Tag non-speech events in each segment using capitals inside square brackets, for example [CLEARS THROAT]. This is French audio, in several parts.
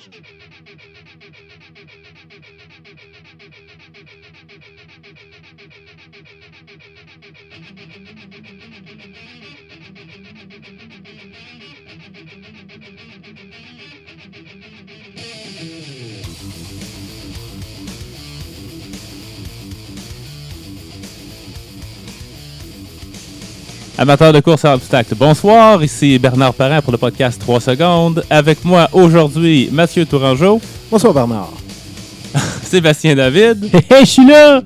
Thank you. Amateurs de course à obstacles, bonsoir, ici Bernard Parent pour le podcast 3 secondes. Avec moi aujourd'hui, Mathieu Tourangeau, Bonsoir Bernard. [LAUGHS] Sébastien David, Hé, je suis là!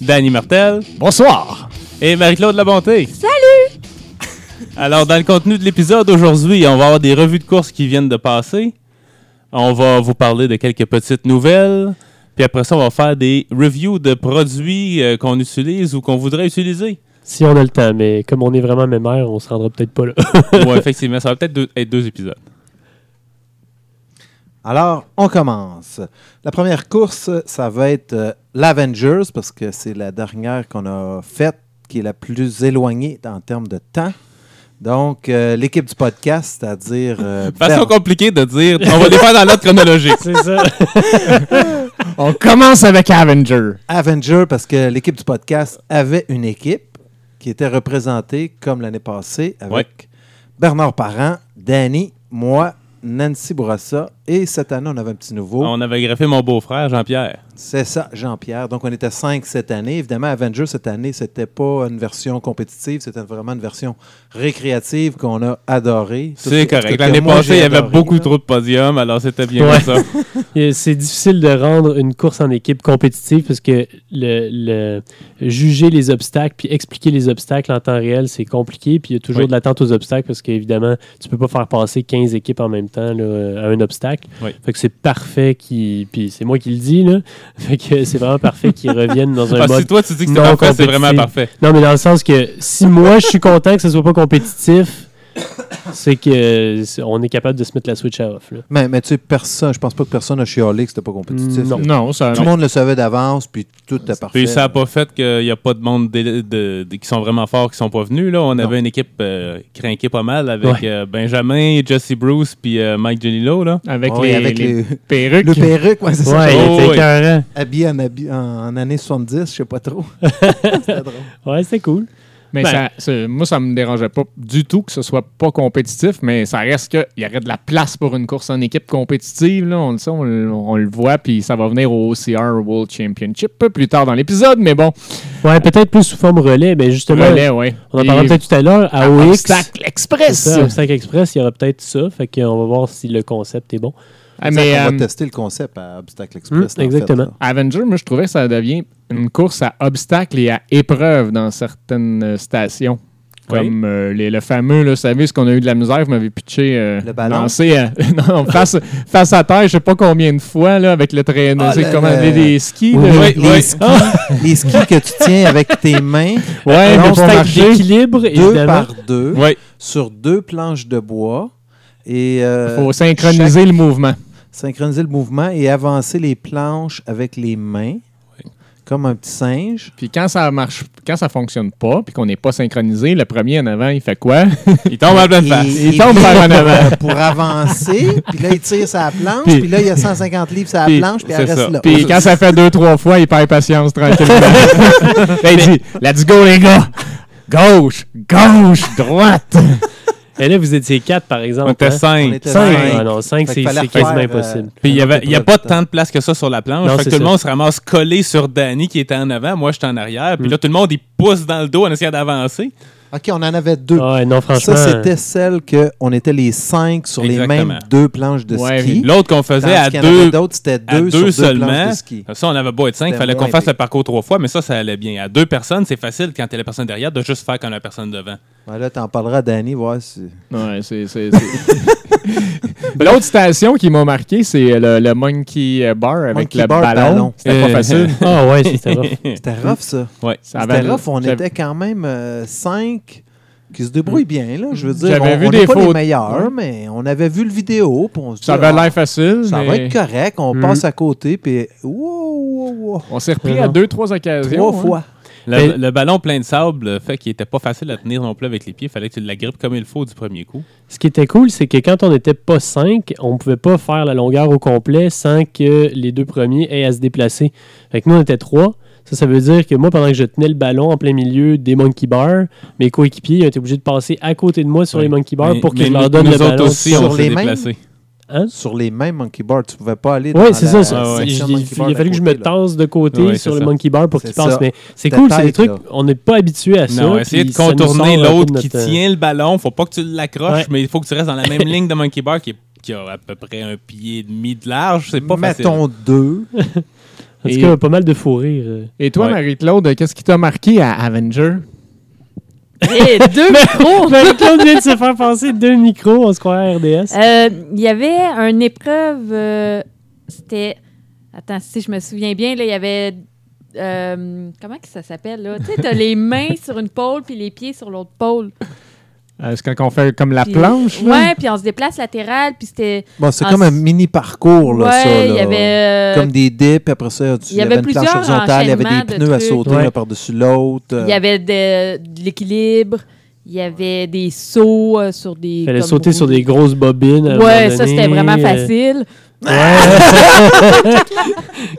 Danny Martel Bonsoir. et Marie-Claude Labonté. Salut! [LAUGHS] Alors, dans le contenu de l'épisode aujourd'hui, on va avoir des revues de courses qui viennent de passer. On va vous parler de quelques petites nouvelles. Puis après ça, on va faire des reviews de produits euh, qu'on utilise ou qu'on voudrait utiliser. Si on a le temps, mais comme on est vraiment mémère, on se rendra peut-être pas là. [LAUGHS] ouais, effectivement, ça va peut-être être deux épisodes. Alors, on commence. La première course, ça va être euh, l'Avengers, parce que c'est la dernière qu'on a faite, qui est la plus éloignée en termes de temps. Donc, euh, l'équipe du podcast, c'est-à-dire... euh, [LAUGHS] Façon compliquée de dire, on va les faire dans l'ordre chronologique. [LAUGHS] C'est ça. On commence avec Avenger. Avenger, parce que l'équipe du podcast avait une équipe qui était représentée, comme l'année passée, avec Ouais. Bernard Parent, Danny, moi, Nancy Bourassa, et cette année, on avait un petit nouveau. On avait greffé mon beau-frère, Jean-Pierre. C'est ça, Jean-Pierre. Donc, on était cinq cette année. Évidemment, Avenger, cette année, c'était pas une version compétitive, c'était vraiment une version récréative qu'on a adorée. C'est correct. L'année passée, il y avait beaucoup là. trop de podiums, alors c'était bien Ouais. ça. [LAUGHS] [LAUGHS] C'est difficile de rendre une course en équipe compétitive parce que le, le- juger les obstacles puis expliquer les obstacles en temps réel, c'est compliqué. Puis il y a toujours Oui. de l'attente aux obstacles parce qu'évidemment, tu peux pas faire passer 15 équipes en même temps là, à un obstacle. Oui. Fait que c'est parfait qui. Puis c'est moi qui le dis, là. [LAUGHS] Fait que c'est vraiment parfait qu'ils reviennent dans un Ah, mode si toi tu dis que c'est parfait, c'est vraiment parfait. Non, mais dans le sens que si moi je suis content que ce soit pas compétitif, c'est que c'est- on est capable de se mettre la switch à off. Là. Mais, mais tu sais, personne, je pense pas que personne a chialé que c'était pas compétitif. Non. Non, ça. Tout le monde le savait d'avance, puis tout était parfait. Puis ça n'a pas fait qu'il n'y a pas de monde de- de- de- qui sont vraiment forts qui sont pas venus. Là. On Non. avait une équipe euh, crinquée pas mal avec Ouais. euh, Benjamin, Jesse Bruce puis euh, Mike Genilo. Là. Avec, Ouais, les, avec les les- perruques. le perruque, ouais, c'est ça. Ouais, il Oh, était oui. écœurant. Habillé en, habi- en, en années 70, je sais pas trop. [LAUGHS] C'était drôle. Ouais, c'était cool. Mais Ben. ça, moi, ça me dérangeait pas du tout que ce soit pas compétitif, mais ça reste qu'il y aurait de la place pour une course en équipe compétitive. Là. On, le sait, on, le- on le voit, puis ça va venir au OCR World Championship peu plus tard dans l'épisode, mais bon, Ouais, peut-être plus sous forme relais, mais justement, relais, ouais. on en parlera peut-être tout à l'heure. À à OX, Obstacle Express. ça, Obstacle Express, il y aura peut-être ça. Fait qu'on va voir si le concept est bon. Ah, mais, on euh, va tester le concept à Obstacle Express. Mm, en exactement. fait. Avenger, moi, je trouvais que ça devient une course à obstacles et à épreuves dans certaines euh, stations. Oui. Comme euh, les- le fameux, là, vous savez, ce qu'on a eu de la misère, vous m'avez pitché, euh, Le ballon? lancé [LAUGHS] non, face, face à terre, je sais pas combien de fois, là, avec le traîneau, Ah, c'est le- comme le- des skis. Oui, oui, Oui, les, oui. skis, [LAUGHS] les skis que tu tiens avec tes mains, [LAUGHS] marcher. d'équilibre, deux évidemment. par deux, Oui. sur deux planches de bois. Et euh, faut synchroniser le mouvement. synchroniser le mouvement et avancer les planches avec les mains, comme un petit singe. Puis quand ça marche, quand ça fonctionne pas, puis qu'on n'est pas synchronisé, le premier en avant, il fait quoi? [LAUGHS] Il tombe en pleine Et- face. Il tombe par en avant. pour avancer, puis là, il tire sa planche, Puis- puis là, il y a 150 livres la Puis- planche, puis elle reste ça. là. Puis quand ça fait deux, trois fois, il perd patience tranquillement. Là, [LAUGHS] il dit Let's go, les gars! Gauche, gauche, droite! Et là, vous étiez quatre, par exemple. On était hein? On cinq. était Cinq. cinq. Ah non, cinq, c'est quasiment refaire, euh, impossible. Puis il n'y a pas tant de place que ça sur la planche. Non, fait que c'est tout le monde se ramasse collé sur Danny qui était en avant. Moi, j'étais en arrière. Puis Mm. là, tout le monde, il pousse dans le dos en essayant d'avancer. OK, on en avait deux. Ah ouais, non, franchement. Ça, c'était celle qu'on était les cinq sur les mêmes deux planches de Ouais, ski. L'autre qu'on faisait à deux, d'autres, c'était deux, deux sur deux seulement. planches de ski. Ça, on avait beau être cinq, il fallait qu'on fasse le parcours trois fois, mais ça, ça allait bien. À deux personnes, c'est facile quand t'es la personne derrière de juste faire comme la personne devant. Ouais, là, t'en parleras à Danny, voir si... Ouais, c'est. [LAUGHS] [LAUGHS] L'autre station qui m'a marqué, c'est le, le Monkey Bar avec Monkey le Bar ballon. ballon. C'était Euh, pas facile. [LAUGHS] Ah ouais, c'était rough. [LAUGHS] C'était rough, ça. Ouais. C'était rough. On était quand même euh, cinq qui se débrouillent bien, là. Je veux dire, J'avais on, vu on des n'est pas les photos. meilleurs, Ouais. mais on avait vu le vidéo, puis on se dit, Ça avait ah, l'air facile, ça mais va être correct. On Mhm. passe à côté, puis wow, wow, wow, on s'est repris à deux, trois occasions. trois hein. fois. Le, ballon plein de sable le fait qu'il était pas facile à tenir non plus avec les pieds. Il fallait que tu la grippes comme il faut du premier coup. Ce qui était cool, c'est que quand on n'était pas 5, on pouvait pas faire la longueur au complet sans que les deux premiers aient à se déplacer. Fait que nous, on était 3. Ça, ça veut dire que moi, pendant que je tenais le ballon en plein milieu des monkey bars, mes coéquipiers ont été obligés de passer à côté de moi sur Oui. les monkey bars Mais- pour que mais je leur donne le ballon. aussi, sur on les déplacés. Hein? Sur les mêmes monkey bars, tu pouvais pas aller Oui, dans c'est la- ça. ça. Ouais. Il- a fallu que je me tasse de côté Ouais, sur c'est le ça. monkey bar pour qu'il C'est passe. ça. Mais c'est cool, c'est des trucs, là. on n'est pas habitué à ça. Non, essayer de contourner l'autre qui notre- tient le ballon. Faut pas que tu l'accroches, Ouais. mais il faut que tu restes dans la même [LAUGHS] ligne de monkey bar qui, est- qui a à peu près un pied et demi de large. C'est pas facile. Mettons deux. [LAUGHS] En tout cas, pas mal de fou rire. euh. Et toi, Ouais. Marie-Claude, qu'est-ce qui t'a marqué à Avenger? Et [LAUGHS] deux micros. Marie-Claude vient de se faire passer deux micros, on se croirait à RDS. Euh, Il y avait une épreuve. euh, C'était. Attends, si je me souviens bien, là, il y avait. euh, comment que ça s'appelle, là? Tu sais, t'as les mains sur une pôle puis les pieds sur l'autre pôle. Euh, c'est quand on fait comme la Puis- planche, là? Ouais, puis on se déplace latéral, puis c'était. Bon, c'est comme un mini parcours, là, ouais, ça. là. il y avait. euh, Comme des dips, puis après ça, tu- il y y avait avait une planche plusieurs horizontale, il y avait des de pneus à sauter Ouais. l'un par-dessus l'autre. euh. Il y avait de, de l'équilibre, il y avait des sauts euh, sur des. Il fallait sauter sur des grosses bobines. à Ouais, ça c'était vraiment euh, facile. Ouais. [LAUGHS]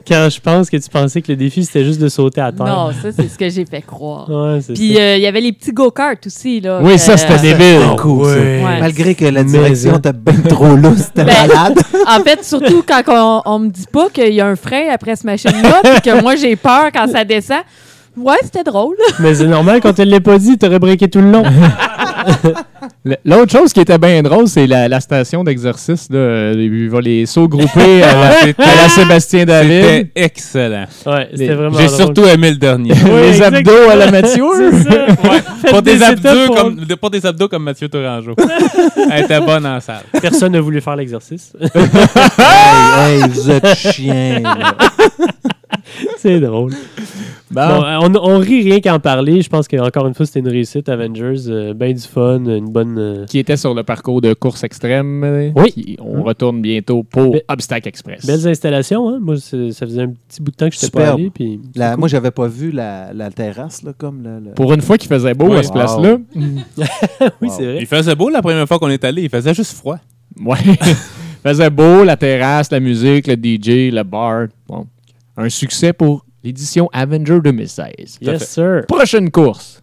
Quand je pense que tu pensais que le défi c'était juste de sauter à terre. Non, ça c'est ce que j'ai fait croire. Ouais, Puis euh, il y avait les petits go-karts aussi. Là, Oui, ça, c'était débile. Ah, cool, ça. Ouais. Ouais. Malgré que la direction hein. était bien trop lousse, c'était Ben, malade. [LAUGHS] En fait, surtout quand on, on me dit pas qu'il y a un frein après ce machine-là, puis que moi j'ai peur quand ça descend. Ouais, c'était drôle. [LAUGHS] Mais c'est normal, quand elle l'a pas dit, t'aurais breaké tout le long. [LAUGHS] L'autre chose qui était bien drôle, c'est la, la station d'exercice. Il va les sauts groupés à la, [LAUGHS] à la Sébastien David. C'était excellent. Ouais, c'était Les- vraiment J'ai surtout aimé le dernier. Les exact. abdos à la Mathieu. Pas, des abdos pour- comme, pas des abdos comme Mathieu Tourangeau. Elle était bonne en salle. Personne n'a voulu faire l'exercice. hey, hey, vous êtes chiens. là. [LAUGHS] c'est drôle. Bon. Bon, euh, on, on rit rien qu'à en parler. Je pense qu'encore une fois, c'était une réussite. Avengers, euh, ben du fun, une bonne. euh, Qui était sur le parcours de course extrême. euh, Oui. qui- on retourne bientôt pour Obstacle Express. Belles installations. Hein? Moi, ça faisait un petit bout de temps que je n'étais pas allé. Puis La- cool. Moi, j'avais pas vu la, la terrasse, là, comme le- le- Pour une fois qu'il faisait beau Oui. à ce place-là. [LAUGHS] oui, Wow. c'est vrai. Il faisait beau la première fois qu'on est allé. Il faisait juste froid. Ouais. [LAUGHS] faisait beau, la terrasse, la musique, le DJ, le bar. Bon. Un succès pour l'édition Avenger 2016. Yes, sir. Prochaine course.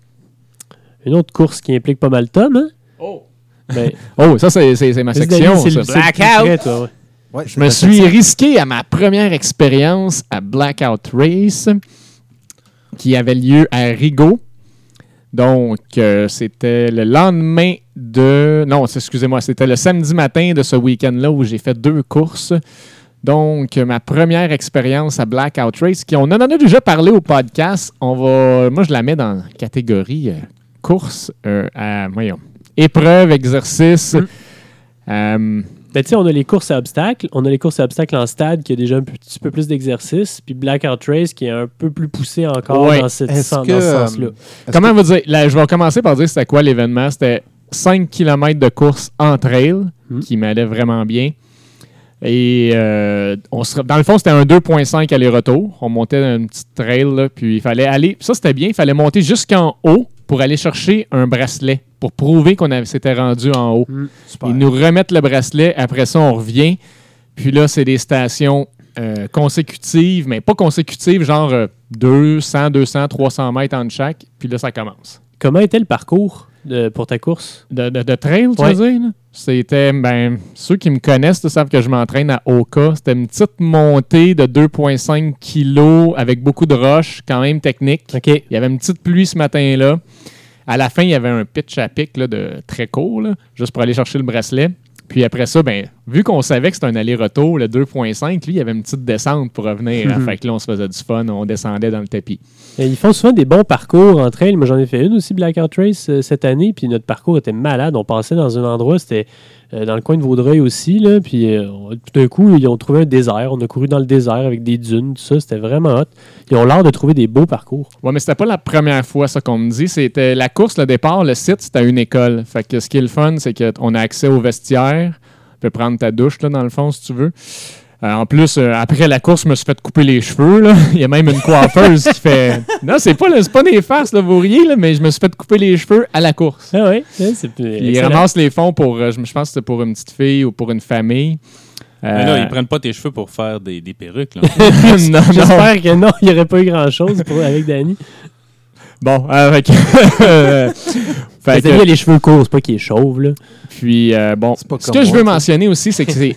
Une autre course qui implique pas mal Tom. Hein? Oh. Ben, [LAUGHS] Oh, ça, c'est c'est- c'est ma section. c'est ça. le- c'est le plus près, toi, ouais. Ouais, Je me suis risqué à ma première expérience à Blackout Race qui avait lieu à Rigaud. Donc, euh, c'était le lendemain de... Non, c'est- excusez-moi, c'était le samedi matin de ce week-end-là où j'ai fait deux courses. Donc, ma première expérience à Blackout Race, qui on en a déjà parlé au podcast. On va, moi, je la mets dans la catégorie euh, course, euh, à, voyons, épreuve, exercice. Euh, Ben, tu sais, on a les courses à obstacles. On a les courses à obstacles en stade qui a déjà un petit peu plus d'exercice. Puis Blackout Race qui est un peu plus poussé encore Ouais. dans, cette, Est-ce dans que, ce sens-là. Comment que- vous dire? Là, je vais commencer par dire c'était quoi l'événement? C'était 5 km de course en trail Hmm. qui m'allait vraiment bien. Et euh, on se- dans le fond, c'était un 2.5 aller-retour. On montait une petite trail, là, puis il fallait aller. Ça, c'était bien. Il fallait monter jusqu'en haut pour aller chercher un bracelet pour prouver qu'on avait- s'était rendu en haut. Super. Ils nous remettent le bracelet. Après ça, on revient. Puis là, c'est des stations euh, consécutives, mais pas consécutives, genre euh, 200, 200, 300 mètres entre chaque. Puis là, ça commence. Comment était le parcours de- pour ta course? De, de- de trail, tu Ouais. veux dire? C'était, ben, ceux qui me connaissent savent que je m'entraîne à Oka. C'était une petite montée de 2,5 kilos avec beaucoup de roches, quand même technique. OK. Il y avait une petite pluie ce matin-là. À la fin, il y avait un pitch à pic là, de très court, là, juste pour aller chercher le bracelet. Puis après ça, ben, vu qu'on savait que c'était un aller-retour, le 2.5, lui, il y avait une petite descente pour revenir. hein. Mhm. Fait que là, on se faisait du fun, on descendait dans le tapis. Et Ils font souvent des bons parcours en trail. Moi, j'en ai fait une aussi, Blackout Race, euh, cette année. Puis notre parcours était malade. On passait dans un endroit, c'était euh, dans le coin de Vaudreuil aussi. Là, puis euh, tout d'un coup, ils ont trouvé un désert. On a couru dans le désert avec des dunes, tout ça. C'était vraiment hot. Ils ont l'air de trouver des beaux parcours. Ouais, mais c'était pas la première fois, ça qu'on me dit. C'était la course, le départ, le site, c'était à une école. Fait que ce qui est le fun, c'est qu'on a accès au vestiaire. Tu peux prendre ta douche, là, dans le fond, si tu veux. Euh, en plus, euh, après la course, je me suis fait couper les cheveux. là. [LAUGHS] Il y a même une coiffeuse qui fait. [LAUGHS] Non, c'est pas, pas des farces, là, vous riez, là, mais je me suis fait couper les cheveux à la course. Ah oui, ouais, c'est plus. Puis il excellent. ramasse les fonds pour, euh, je pense que c'était pour une petite fille ou pour une famille. Mais là, ils prennent pas tes cheveux pour faire des, des perruques. Là. [LAUGHS] non, non. J'espère que non, il n'y aurait pas eu grand-chose avec Danny. Bon, avec. euh, fait [LAUGHS] Fait que- il a les cheveux courts, c'est pas qu'il est chauve, là. Puis, euh, bon, ce que je veux ça. mentionner aussi, c'est que c'est.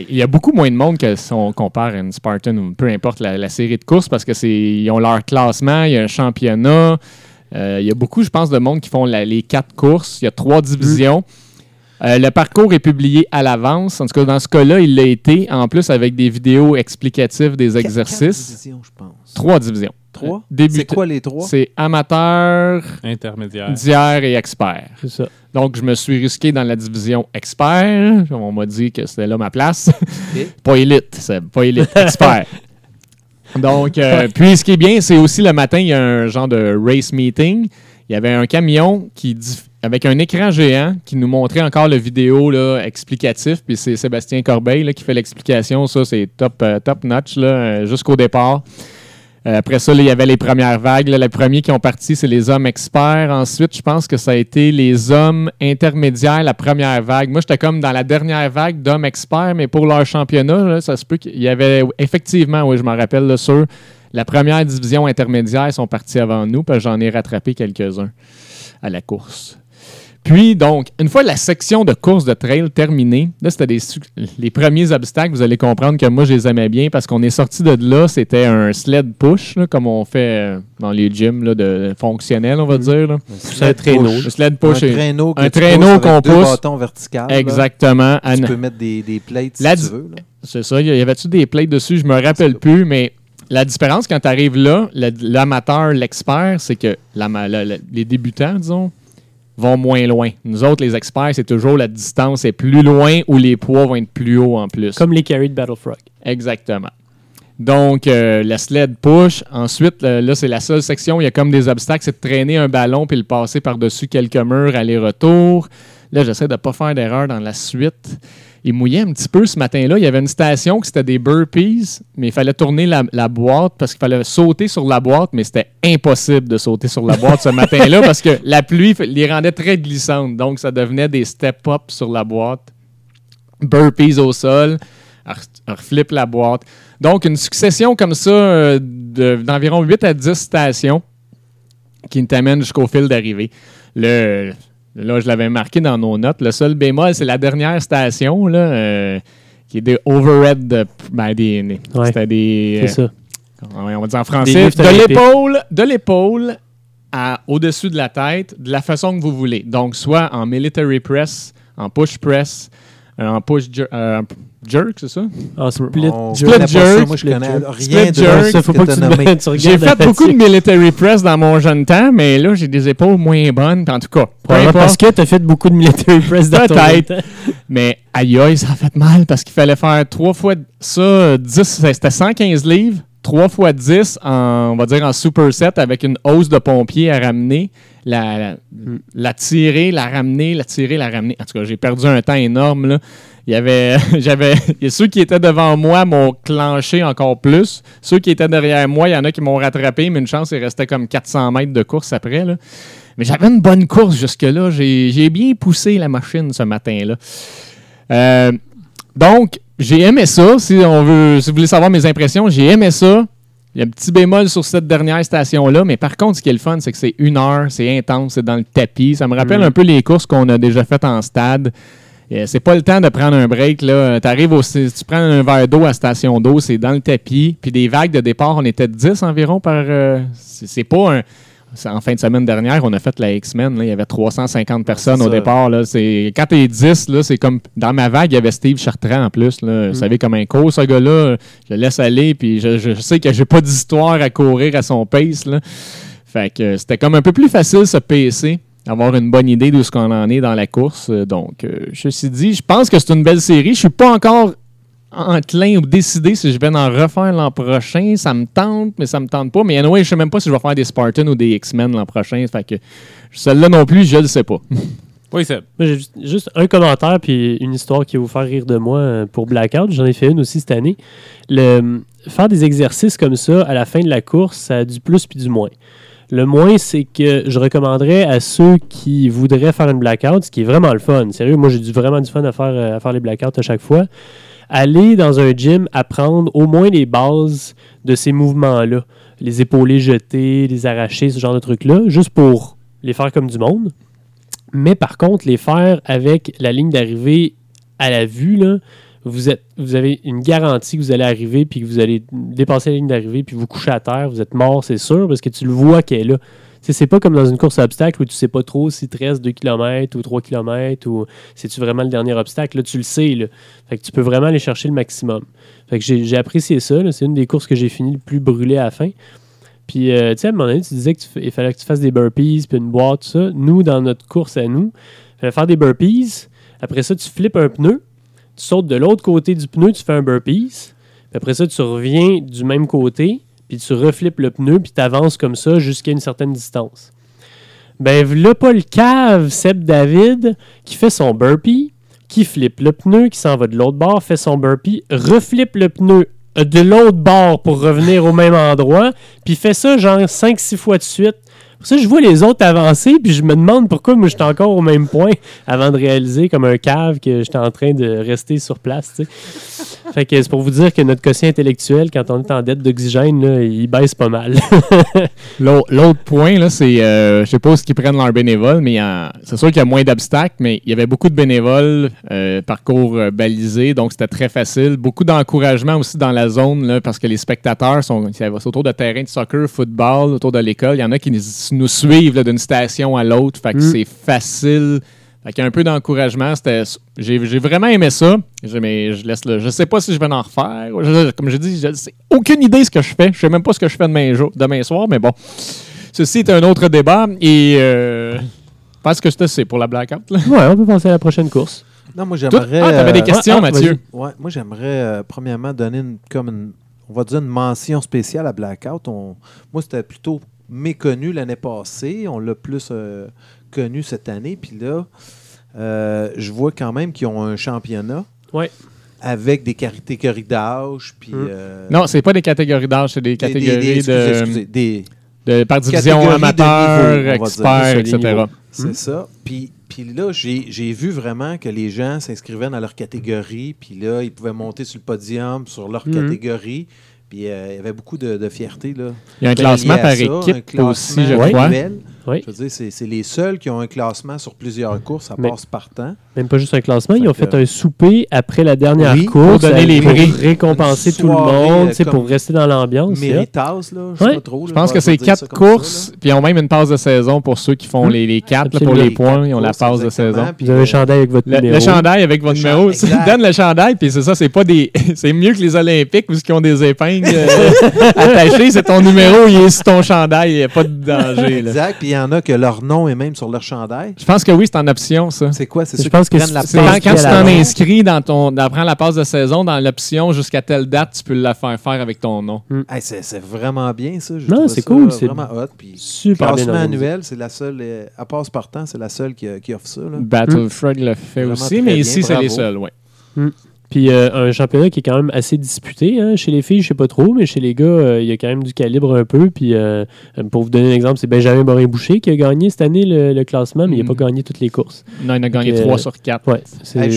Il y a beaucoup moins de monde que si on compare à une Spartan ou peu importe la, la série de courses parce que c'est ils ont leur classement, il y a un championnat. Euh, il y a beaucoup, je pense, de monde qui font la- les quatre courses. Il y a trois divisions. Euh, le parcours est publié à l'avance. En tout cas, dans ce cas-là, il l'a été, en plus avec des vidéos explicatives des Quatre- quatre exercices. divisions, je pense. Trois divisions. Trois? Début- C'est quoi les trois? C'est amateur, Intermédiaire. et expert. C'est ça. Donc, je me suis risqué dans la division expert. On m'a dit que c'était là ma place. [LAUGHS] Pas élite, c'est pas élite, expert. [LAUGHS] Donc, euh, puis ce qui est bien, c'est aussi le matin, il y a un genre de race meeting. Il y avait un camion qui avec un écran géant qui nous montrait encore le vidéo explicatif. Puis c'est Sébastien Corbeil qui fait l'explication. Ça, c'est top, euh, top notch euh, jusqu'au départ. Euh, après ça, il y avait les premières vagues. Les premiers qui ont parti, c'est les hommes experts. Ensuite, je pense que ça a été les hommes intermédiaires, la première vague. Moi, j'étais comme dans la dernière vague d'hommes experts, mais pour leur championnat, ça se peut qu'il y avait effectivement, oui, je m'en rappelle, là, sur la première division intermédiaire, ils sont partis avant nous, parce que j'en ai rattrapé quelques-uns à la course. Puis, donc, une fois la section de course de trail terminée, là, c'était les premiers obstacles. Vous allez comprendre que moi, je les aimais bien parce qu'on est sorti de là. C'était un sled push, là, comme on fait euh, dans les gyms là, de fonctionnels, on va dire. là. Un traîneau. Le sled Un push, est- traîneau, un traîneau qu'on deux pousse. bâtons verticaux. là. exactement. à Tu peux mettre des, des plates si La tu veux. là. C'est ça. Y avait-tu des plates dessus? Je me rappelle plus, mais la différence quand tu arrives là, le- l'amateur, l'expert, c'est que l'ama- la- la- les débutants, disons, vont moins loin. Nous autres, les experts, c'est toujours la distance est plus loin ou les poids vont être plus hauts en plus. Comme les carry de Battlefrog. Exactement. Donc, euh, la sled push. Ensuite, euh, là, c'est la seule section où il y a comme des obstacles, c'est de traîner un ballon puis le passer par-dessus quelques murs aller-retour. Là, j'essaie de ne pas faire d'erreur dans la suite. Il mouillait un petit peu ce matin-là. Il y avait une station qui c'était des burpees, mais il fallait tourner la, la boîte parce qu'il fallait sauter sur la boîte, mais c'était impossible de sauter sur la boîte ce [LAUGHS] matin-là parce que la pluie les rendait très glissantes. Donc, ça devenait des step-up sur la boîte. Burpees au sol. Elle reflippe la boîte. Donc, une succession comme ça euh, de- d'environ 8 à 10 stations qui t'amènent jusqu'au fil d'arrivée. Le, là, je l'avais marqué dans nos notes. Le seul bémol, c'est la dernière station, là, euh, qui est des overhead. de- ben, des, Ouais. C'était des. C'est euh, ça. On va dire en français, de l'épaule, de l'épaule au-dessus de la tête, de la façon que vous voulez. Donc, soit en military press, en push press, euh, en push euh, jerk, c'est ça? En split. On Split connaît pas ça. jerk, Moi, je split connais jerk. rien Split de jerk. Ça, faut pas que tu, tu J'ai fait beaucoup de military press dans mon jeune temps, mais là, j'ai des épaules moins bonnes. En tout cas, parce que tu as fait beaucoup de military press dans ton Peut-être. temps. Mais aïe aïe, ça a fait mal parce qu'il fallait faire trois fois ça, euh, 10, c'était 115 livres, 3 fois 10 en, on va dire en superset avec une hausse de pompier à ramener, la, tirer, la ramener, la tirer, la ramener. En tout cas, j'ai perdu un temps énorme. Là. Il y avait, [LAUGHS] j'avais, ceux qui étaient devant moi m'ont clenché encore plus. Ceux qui étaient derrière moi, il y en a qui m'ont rattrapé, mais une chance, il restait comme 400 mètres de course après. Là. Mais j'avais une bonne course jusque-là. J'ai, j'ai bien poussé la machine ce matin-là. Euh, donc, j'ai aimé ça. Si, on veut, si vous voulez savoir mes impressions, j'ai aimé ça. Il y a un petit bémol sur cette dernière station-là, mais par contre, ce qui est le fun, c'est que c'est une heure, c'est intense, c'est dans le tapis. Ça me rappelle un peu les courses qu'on a déjà faites en stade. C'est pas le temps de prendre un break. Là. T'arrives au, si tu prends un verre d'eau à station d'eau, c'est dans le tapis. Puis des vagues de départ, on était 10 environ par. euh, c'est c'est pas un. En fin de semaine dernière, on a fait la X-Men. Il y avait 350 personnes au départ. Là. C'est, quand t'es 10, là, c'est comme. Dans ma vague, il y avait Steve Chartrand en plus. Là. Vous savez, comme un cours, ce gars-là, je le laisse aller. Puis je, je sais que j'ai pas d'histoire à courir à son pace. Là. Fait que c'était comme un peu plus facile se pacer, avoir une bonne idée de ce qu'on en est dans la course. Donc, euh, ceci dit, je pense que c'est une belle série. Je suis pas encore enclin ou décidé si je vais en refaire l'an prochain. Ça me tente, mais ça me tente pas. Mais anyway, je sais même pas si je vais faire des Spartans ou des X-Men l'an prochain. Fait que celle-là non plus, je le sais pas. [LAUGHS] Oui. Moi, j'ai juste, juste un commentaire puis une histoire qui va vous faire rire de moi euh, pour Blackout. J'en ai fait une aussi cette année. Le, faire des exercices comme ça à la fin de la course, ça a du plus puis du moins. Le moins, c'est que je recommanderais à ceux qui voudraient faire une blackout, ce qui est vraiment le fun. Sérieux, moi j'ai du, vraiment du fun à faire, euh, à faire les blackouts à chaque fois. Aller dans un gym, apprendre au moins les bases de ces mouvements-là. Les épaulés jetés, les arrachés, ce genre de trucs-là, juste pour les faire comme du monde. Mais par contre, les faire avec la ligne d'arrivée à la vue, vous, vous avez une garantie que vous allez arriver, puis que vous allez dépasser la ligne d'arrivée, puis vous coucher à terre, vous êtes mort, c'est sûr, parce que tu le vois qu'elle est là. C'est pas comme dans une course à obstacles où tu sais pas trop si te reste 2 km ou 3 km ou si tu vraiment le dernier obstacle. Là, tu le sais. Là. Fait que tu peux vraiment aller chercher le maximum. J'ai apprécié ça. C'est une des courses que j'ai fini le plus brûlé à la fin. Puis, euh, tu sais, à un moment donné, tu disais qu'il fallait que tu fasses des burpees, puis une boîte, tout ça. Nous, dans notre course à nous, il fallait faire des burpees. Après ça, tu flippes un pneu. Tu sautes de l'autre côté du pneu, tu fais un burpees. Puis après ça, tu reviens du même côté, puis tu reflippes le pneu, puis tu avances comme ça jusqu'à une certaine distance. Ben, là, pas le cave, Seb David, qui fait son burpee, qui flippe le pneu, qui s'en va de l'autre bord, fait son burpee, reflippe le pneu de l'autre bord pour revenir au même endroit, puis fait ça genre 5-6 fois de suite. Ça, je vois les autres avancer, puis je me demande pourquoi moi j'étais encore au même point avant de réaliser comme un cave que j'étais en train de rester sur place. c'est pour vous dire que notre quotient intellectuel, quand on est en dette d'oxygène, il baisse pas mal. [LAUGHS] L'au- L'autre point, là, c'est, euh, je sais pas où ils prennent leurs bénévoles, mais c'est sûr qu'il y a moins d'obstacles, mais il y avait beaucoup de bénévoles, euh, parcours euh, balisé, donc c'était très facile. Beaucoup d'encouragement aussi dans la zone, parce que les spectateurs sont autour de terrains de soccer, football, autour de l'école. Il y en a qui nous, suivent d'une station à l'autre, fait que Mm. c'est facile. Fait qu'il y a un peu d'encouragement. C'était, j'ai, j'ai vraiment aimé ça. Je, mais je laisse le, je sais pas si je vais en refaire. Je- comme je dis, je sais aucune idée ce que je fais. Je sais même pas ce que je fais demain, jour, demain soir, mais bon. Ceci est un autre débat. Et euh, je pense que c'est pour la blackout. Là. ouais, on peut passer à la prochaine course. Non, moi j'aimerais. Ah, t'avais des euh, questions, ah, Mathieu. Ouais, moi j'aimerais euh, premièrement donner une, comme une, on va dire une mention spéciale à Blackout. On- moi c'était plutôt méconnu l'année passée, on l'a plus euh, connu cette année, puis là euh, je vois quand même qu'ils ont un championnat. Avec des catégories d'âge, puis. Mm. euh, Non, c'est pas des catégories d'âge, c'est des des- des- catégories des- excusez, de, excusez, des- de- par division amateur, niveau, on va expert, dire. etc. Niveau. C'est Mm. ça. Puis, puis là, j'ai j'ai vu vraiment que les gens s'inscrivaient dans leur catégorie. Puis là, ils pouvaient monter sur le podium sur leur Mhm. catégorie. Puis euh, il y avait beaucoup de, de fierté. Là, Il y a un classement par ça, un équipe classement aussi, je crois. annuel. Oui. Je veux dire, c'est c'est les seuls qui ont un classement sur plusieurs courses à passe partant. Même pas juste un classement, ils ont fait un souper après la dernière Oui, course pour donner euh, les pour prix. récompenser tout le monde, euh, pour rester dans l'ambiance. Méritas, là, je sais Ouais. pas trop. Je pense que c'est quatre courses, puis ils ont même une passe de saison pour ceux qui font Hmm. les, les quatre là, pour les points. Ils ont la passe de saison. Vous avez un chandail avec votre Le, numéro. le chandail avec votre numéro, chandail, exact. donne le chandail, puis c'est ça, c'est pas des. [LAUGHS] c'est mieux que les Olympiques où ils ont des épingles euh, [LAUGHS] attachées, c'est ton numéro, il est sur ton chandail, il n'y a pas de danger. Exact. Puis y en a que leur nom est même sur leur chandail. Je pense que oui, c'est en option, ça. C'est quoi? C'est Je pense qui que prennent la quand, tu t'en inscris dans ton, d'apprendre la passe de saison, dans l'option jusqu'à telle date, tu peux la faire faire avec ton nom. Hey, c'est c'est vraiment bien, ça. Non, c'est ça cool, c'est vraiment hot. Puis Super bien annuel, c'est la seule, euh, à passe partant, c'est la seule qui, qui offre ça. Là. Battlefrog le fait Vraiment aussi, mais bien, ici, c'est les seuls, ouais. Puis euh, un championnat qui est quand même assez disputé. hein. Chez les filles, je sais pas trop, mais chez les gars, euh, il y a quand même du calibre un peu. Puis euh, pour vous donner un exemple, c'est Benjamin Morin-Boucher qui a gagné cette année le, le classement, mais il n'a pas gagné toutes les courses. Non, il a gagné euh, 3 sur 4. Ouais, Hey,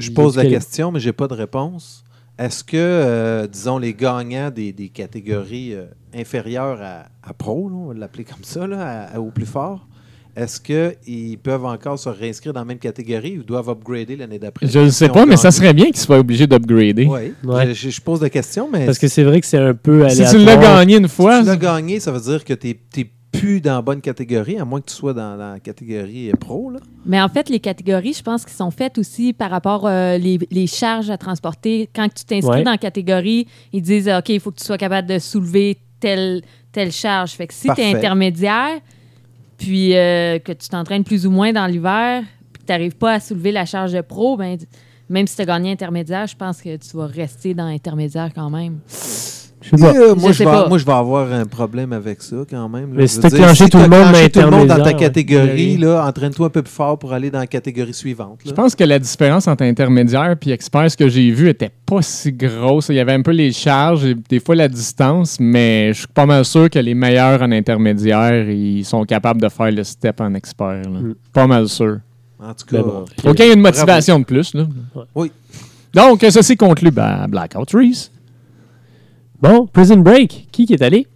je, pose la calibre. question, mais j'ai pas de réponse. Est-ce que, euh, disons, les gagnants des, des catégories euh, inférieures à, à pro, là, on va l'appeler comme ça, là, à- à- au plus fort, est-ce qu'ils peuvent encore se réinscrire dans la même catégorie ou doivent upgrader l'année d'après? Je ne sais Si pas, mais ça serait bien qu'il soit obligé d'upgrader. Oui. Ouais. Je, je pose la question, mais Parce que c'est vrai que c'est un peu Si tu l'as gagné une si fois, tu l'as gagné, ça veut dire que tu n'es plus dans la bonne catégorie, à moins que tu sois dans la catégorie pro. Là. Mais en fait, les catégories, je pense qu'ils sont faites aussi par rapport euh, les, les charges à transporter. Quand tu t'inscris Ouais. dans la catégorie, ils disent OK, il faut que tu sois capable de soulever telle, telle charge. Fait que si tu es intermédiaire, puis euh, que tu t'entraînes plus ou moins dans l'hiver, puis que tu n'arrives pas à soulever la charge de pro, ben, même si tu as gagné intermédiaire, je pense que tu vas rester dans intermédiaire quand même. Je sais pas. Euh, moi, Je je sais vais, pas. moi, je vais avoir un problème avec ça quand même. là. Mais si veux t'as dire, clenché tout le monde tout le monde dans ta catégorie, ouais. là, entraîne-toi un peu plus fort pour aller dans la catégorie suivante. Je pense que la différence entre intermédiaire et expert, ce que j'ai vu, était pas si grosse. Il y avait un peu les charges et des fois la distance, mais je suis pas mal sûr que les meilleurs en intermédiaire, ils sont capables de faire le step en expert. là. Mm. Pas mal sûr. En tout cas, bon, il y a une motivation de plus. Là. Ouais. Oui. Donc, ceci conclut ben, Blackout Reese. Bon, Prison Break, qui qui est allé?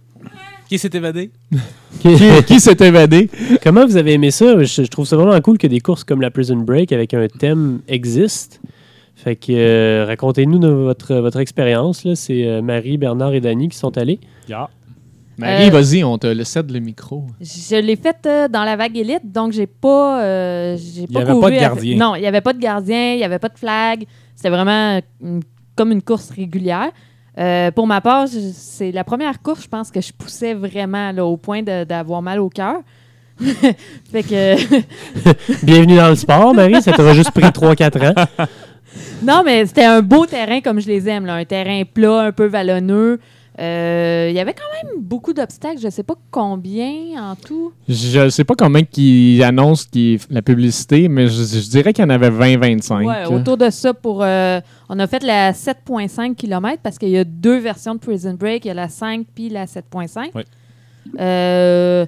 Qui s'est évadé? [LAUGHS] Qui- s'est évadé? Comment vous avez aimé ça? Je, je trouve ça vraiment cool que des courses comme la Prison Break avec un thème existent. Fait que euh, racontez-nous de votre, votre expérience. là. C'est euh, Marie, Bernard et Dany qui sont allés. Marie, Euh, vas-y, on te le cède le micro. Je l'ai faite euh, dans la vague élite, donc j'ai pas. euh, j'ai Il y pas avait pas de avec- gardien. Non, il n'y avait pas de gardien, il n'y avait pas de flag. C'était vraiment une- comme une course régulière. Euh, pour ma part, c'est la première course, je pense que je poussais vraiment là, au point d'avoir mal au cœur. [LAUGHS] fait que. [LAUGHS] Bienvenue dans le sport, Marie. Ça t'aura juste pris 3-4 ans. Non, mais c'était un beau terrain comme je les aime, là. un terrain plat, un peu vallonneux. Euh, Il y avait quand même beaucoup d'obstacles, je sais pas combien en tout. Je sais pas comment ils annoncent qu'ils- la publicité, mais je, je dirais qu'il y en avait 20-25. Ouais, autour de ça pour. euh, on a fait la 7,5 km parce qu'il y a deux versions de Prison Break. Il y a la 5 puis la 7,5. Ouais. Euh,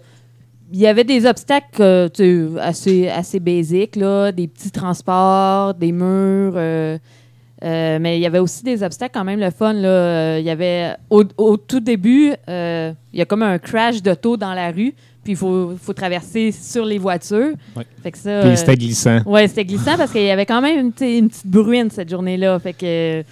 il y avait des obstacles euh, assez, assez basiques, là, des petits transports, des murs. euh, euh, mais il y avait aussi des obstacles quand même le fun. Là. Euh, Il y avait au, au tout début, euh, il y a comme un crash d'auto dans la rue, puis il faut, faut traverser sur les voitures. Ouais. Fait que ça, Puis c'était glissant. Ouais, c'était glissant parce qu'il y avait quand même une, petite- une petite bruine cette journée-là. Fait que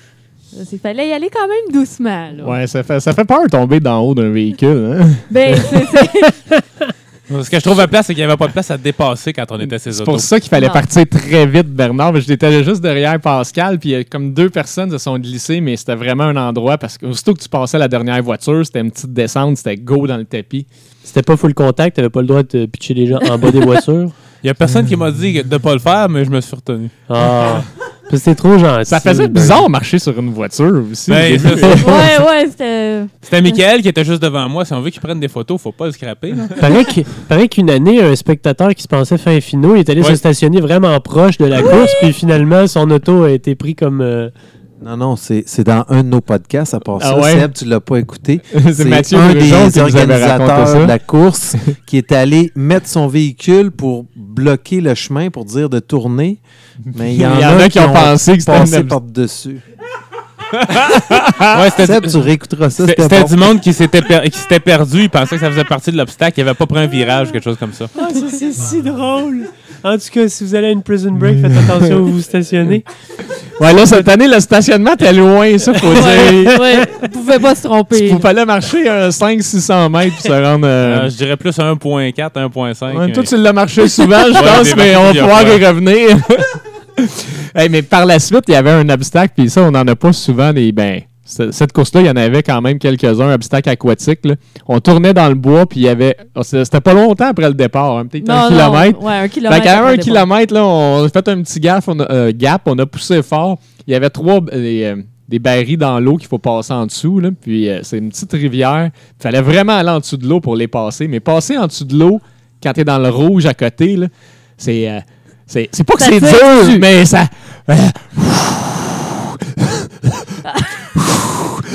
il fallait y aller quand même doucement. Là. Ouais, ça fait, ça fait peur de tomber d'en haut d'un véhicule. Hein? Ben, c'est- c'est- [LAUGHS] Ce que je trouve à place, c'est qu'il n'y avait pas de place à dépasser quand on était ces C'est autos. pour ça qu'il fallait partir très vite, Bernard. mais J'étais juste derrière Pascal, puis euh, comme deux personnes se sont glissées, mais c'était vraiment un endroit parce que aussitôt que tu passais la dernière voiture, c'était une petite descente, c'était go dans le tapis. C'était pas full contact. T'avais pas le droit de pitcher les gens en bas des [LAUGHS] voitures. Il y a personne qui m'a dit de ne pas le faire, mais je me suis retenu. Ah. [LAUGHS] C'était trop gentil. Ça faisait bizarre marcher sur une voiture aussi. Ben, [LAUGHS] ça, ouais, ouais, c'était. C'était Michael qui était juste devant moi. Si on veut qu'il prenne des photos, faut pas le scraper. Paraît paraît qu'une année, un spectateur qui se pensait fin finaux, il est allé Ouais. se stationner vraiment proche de la course, puis finalement, son auto a été pris comme. euh, Non, non, c'est c'est dans un de nos podcasts. À part Ah ça, ouais? Seb, tu l'as pas écouté. [LAUGHS] C'est Mathieu un des organisateurs de la course [LAUGHS] qui est allé mettre son véhicule pour bloquer le chemin pour dire de tourner. Mais il y en, a, qui ont pensé que c'était par-dessus. [LAUGHS] Ouais, c'était Seb, tu réécouteras ça. c'était- bon. du monde qui s'était per- qui s'était perdu. Il pensait que ça faisait partie de l'obstacle. Il avait pas pris un virage ou quelque chose comme ça. Ah, ça, c'est si drôle! En tout cas, si vous allez à une prison break, faites [LAUGHS] attention où vous stationnez. Ouais, là, cette année, le stationnement était loin, ça, faut dire. Ouais, vous pouvez pas se tromper. Il fallait marcher un 500-600 mètres pour se rendre. euh, Euh, je dirais plus 1.4, 1.5. Ouais, toi, euh, tu l'as marché souvent, je Ouais, pense, j'ai mais on va pouvoir y revenir. [LAUGHS] Hey, mais par la suite, il y avait un obstacle, puis ça, on n'en a pas souvent des. Ben, cette course-là, il y en avait quand même quelques-uns, obstacles aquatiques. là. On tournait dans le bois, puis il y avait. oh, C'était pas longtemps après le départ, hein, peut-être un kilomètre. Ouais, un Fait kilomètre. qu'à après un kilomètre, là, on a fait un petit gaffe, on a, euh, gap, on a poussé fort. Il y avait trois euh, des, euh, des barils dans l'eau qu'il faut passer en dessous. Là, puis euh, c'est une petite rivière. Il fallait vraiment aller en dessous de l'eau pour les passer. Mais passer en dessous de l'eau, quand tu es dans le rouge à côté, c'est. c'est pas que c'est dur, mais ça. euh,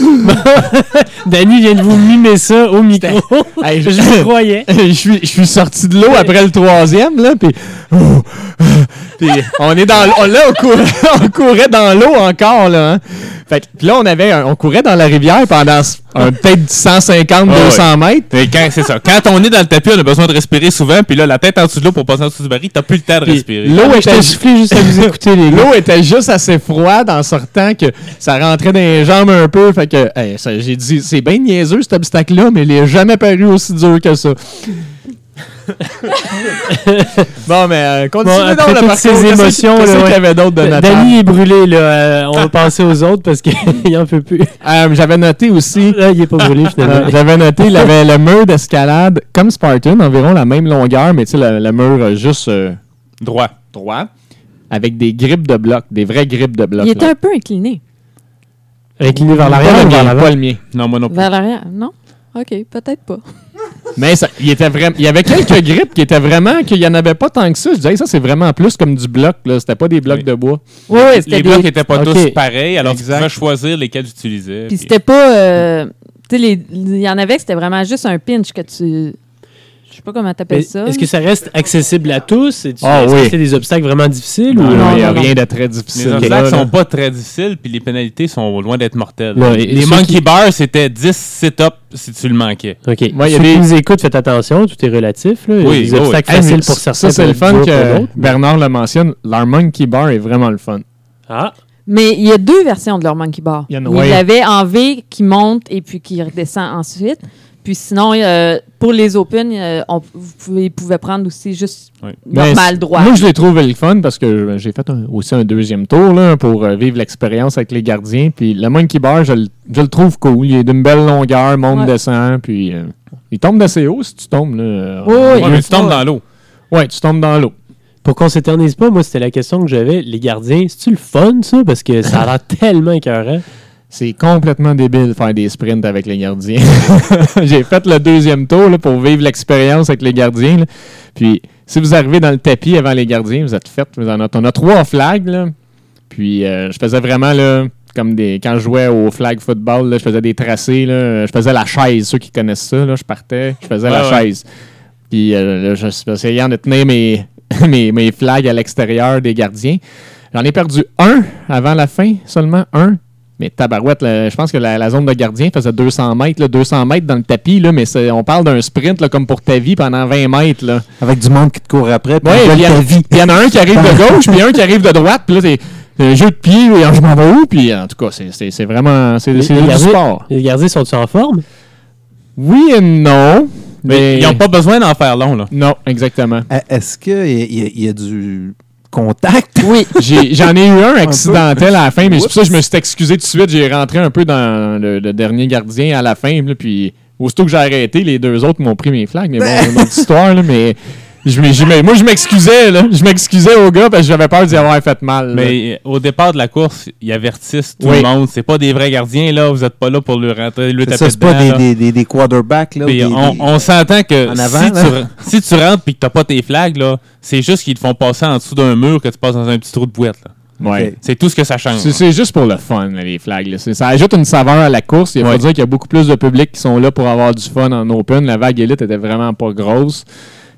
[LAUGHS] Danny vient de vous mimer ça au micro. hey, je me croyais. [LAUGHS] je suis, je suis sorti de l'eau après le troisième, là, puis, [LAUGHS] puis on est dans, on, là, on courait, [LAUGHS] on courait dans l'eau encore, là. hein. Fait que- puis là, on avait, un- on courait dans la rivière pendant peut-être 150, Ah 200 mètres. Et quand- C'est ça. Quand on est dans le tapis, on a besoin de respirer souvent. Puis là, la tête en dessous de l'eau pour passer en dessous du baril, t'as plus le temps de Puis respirer. l'eau Ah, était, soufflé juste à vous écouter, les [LAUGHS] l'eau était juste assez froide en sortant que ça rentrait dans les jambes un peu. Fait que, hey, j'ai dit, c'est bien niaiseux cet obstacle-là, mais il n'est jamais paru aussi dur que ça. [LAUGHS] bon, mais euh, continuez Bon, donc après le toutes parcours. ces émotions, là, qu'il y ouais. avait d'autre de notable? Danny est brûlé, là. Euh, on va [LAUGHS] passer aux autres parce qu'il [LAUGHS] en peut plus. Euh, J'avais noté aussi, Là, il est pas brûlé, euh, finalement. j'avais noté, il avait le mur d'escalade comme Spartan, environ la même longueur, mais tu sais, le, le mur euh, juste euh, Droit. droit, avec des grippes de blocs, des vraies grippes de blocs. Il était un peu incliné. Incliné vers l'arrière Pas ou le vers l'avant? pas le mien. Non, moi non plus. Vers l'arrière? Non? OK, peut-être pas. Mais ça- il, était vraiment, il y avait quelques grippes qui étaient vraiment, qu'il n'y en avait pas tant que ça. Je disais, ça, c'est vraiment plus comme du bloc. là. C'était pas des blocs Oui. de bois. Oui, oui, c'était Les des... blocs n'étaient pas tous pareils, alors Exact. tu pouvais choisir lesquels tu utilisais. Puis puis- c'était pas... euh, tu sais, les- il y en avait que c'était vraiment juste un pinch que tu... Je sais pas comment t'appelles ça. Est-ce que ça reste accessible à tous? Et tu- Ah est-ce que oui. c'est des obstacles vraiment difficiles? Non, ou... non, il n'y a non, rien de très difficile. Les obstacles là. sont pas très difficiles, puis les pénalités sont loin d'être mortelles. Ouais, et les monkey qui- bars, c'était 10 sit-ups si tu le manquais. OK. Ouais, il y a des- nous écoutent, faites attention, tout est relatif. Là. Y Oui, des oui, obstacles faciles pour ça, certains. c'est le fun que. Bernard le mentionne. Leur monkey bar est vraiment le fun. Ah, Mais il y a deux versions de leur monkey bar. Il y en a- Il ouais. l'avait en V qui monte et puis qui redescend ensuite. Puis sinon, euh, pour les Open, euh, on, vous pouvez, ils pouvaient prendre aussi juste Oui. Normal droit. Moi, je l'ai trouvé le fun parce que j'ai fait un- aussi un deuxième tour là, pour euh, vivre l'expérience avec les gardiens. Puis le monkey bar, je, le- je le trouve cool. Il est d'une belle longueur, monte, Ouais. descend. Puis euh, il tombe d'assez haut si tu tombes. Là, euh, Oui, oui. Ouais, mais tu tombes dans l'eau. Ouais, tu tombes dans l'eau. pour qu'on s'éternise pas, moi, c'était la question que j'avais. Les gardiens, c'est-tu le fun, ça? Parce que ça a l'air [LAUGHS] tellement écœurant. C'est complètement débile de faire des sprints avec les gardiens. [LAUGHS] J'ai fait le deuxième tour là, pour vivre l'expérience avec les gardiens. là. Puis, si vous arrivez dans le tapis avant les gardiens, vous êtes fait. Vous en êtes- on a trois flags. là. Puis, euh, je faisais vraiment là, comme des. Quand je jouais au flag football, là, je faisais des tracés. Là, je faisais la chaise. Ceux qui connaissent ça, là, je partais, je faisais la Ouais, chaise. Puis, euh, là, je essayant de tenir mes, [LAUGHS] mes, mes flags à l'extérieur des gardiens. J'en ai perdu un avant la fin, seulement un. Mais tabarouette, là, je pense que la, la zone de gardien faisait 200 mètres, là, 200 mètres dans le tapis, là, mais c'est- on parle d'un sprint là, comme pour ta vie pendant 20 mètres. Là. Avec du monde qui te court après, puis Ouais, il y en- ta vie. puis il y en a un qui arrive de [LAUGHS] gauche, puis un qui arrive de droite, puis là, c'est un jeu de pied, et je m'en vais où? Puis en tout cas, c'est- c'est c'est vraiment c'est Les- c'est les du gardiens- sport. Les gardiens sont-ils en forme? Oui et non. Mais Mais ils n'ont pas besoin d'en faire long. Là. Non, exactement. Euh, Est-ce qu'il y a du contact? Oui. [LAUGHS] J'ai- J'en ai, eu un accidentel à la fin, mais c'est pour ça que je me suis excusé tout de suite. J'ai rentré un peu dans le, le dernier gardien à la fin, là, puis aussitôt que j'ai arrêté, les deux autres m'ont pris mes flags. Mais bon, c'est [LAUGHS] une autre histoire, là, mais je moi, je m'excusais, là. Je m'excusais au gars parce que j'avais peur d'y avoir fait mal. là. Mais euh, au départ de la course, ils avertissent tout Oui. le monde. C'est pas des vrais gardiens, là. Vous n'êtes pas là pour le rentrer, C'est taper ça, c'est pas des, là. des, des, des quarterbacks. Là, des- on, on s'entend que En avant, si, tu, re- si tu rentres et que tu n'as pas tes flags, là, c'est juste qu'ils te font passer en dessous d'un mur que tu passes dans un petit trou de boîte. là. Ouais. C'est tout ce que ça change. C'est- C'est juste pour le fun, là, les flags. là. C'est- Ça ajoute une saveur à la course. Il faut Ouais. dire qu'il y a beaucoup plus de public qui sont là pour avoir du fun en open. La vague élite était vraiment pas grosse.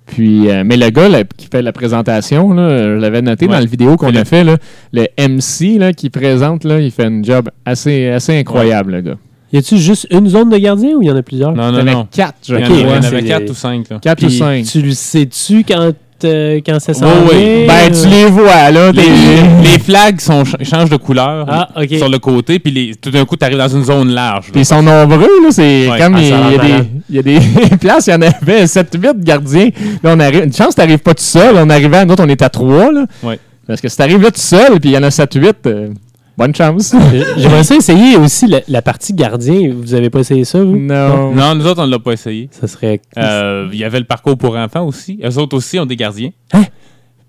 Puis, euh, mais le gars là, qui fait la présentation, là, je l'avais noté Ouais. dans la vidéo qu'on a fait, là, le MC là, qui présente, là, il fait un job assez, assez incroyable, le gars. Y a-tu juste une zone de gardien ou il y en a plusieurs? Non, Il y non, en a non. quatre, je Il y en, Ok, a- il y en ouais, avait 4 ou 5. Là. Quatre ou cinq. Tu le sais-tu quand, euh, quand ça s'en Oui, oui. vient? Ben, tu les vois, là. Les, flags sont, changent de couleur Ah, OK. sur le côté, puis les- tout d'un coup, tu arrives dans une zone large. Puis ils sont nombreux, là. C'est Ouais. comme Ah, il, y a des, malade. il y a des [LAUGHS] places, il y en avait 7-8 gardiens. Là, on arrive. Une chance, t'arrives pas tout seul. On arrivait, nous autres, on était à 3, là. Ouais. Parce que si t'arrives là tout seul, puis il y en a 7-8, euh, bonne chance. [LAUGHS] J'aimerais ça essayer aussi la, la partie gardien. Vous avez pas essayé ça, vous? non. Non, nous autres, on ne l'a pas essayé. Ça serait. Euh, Il y avait le parcours pour enfants aussi. Eux autres aussi ont des gardiens. Hein?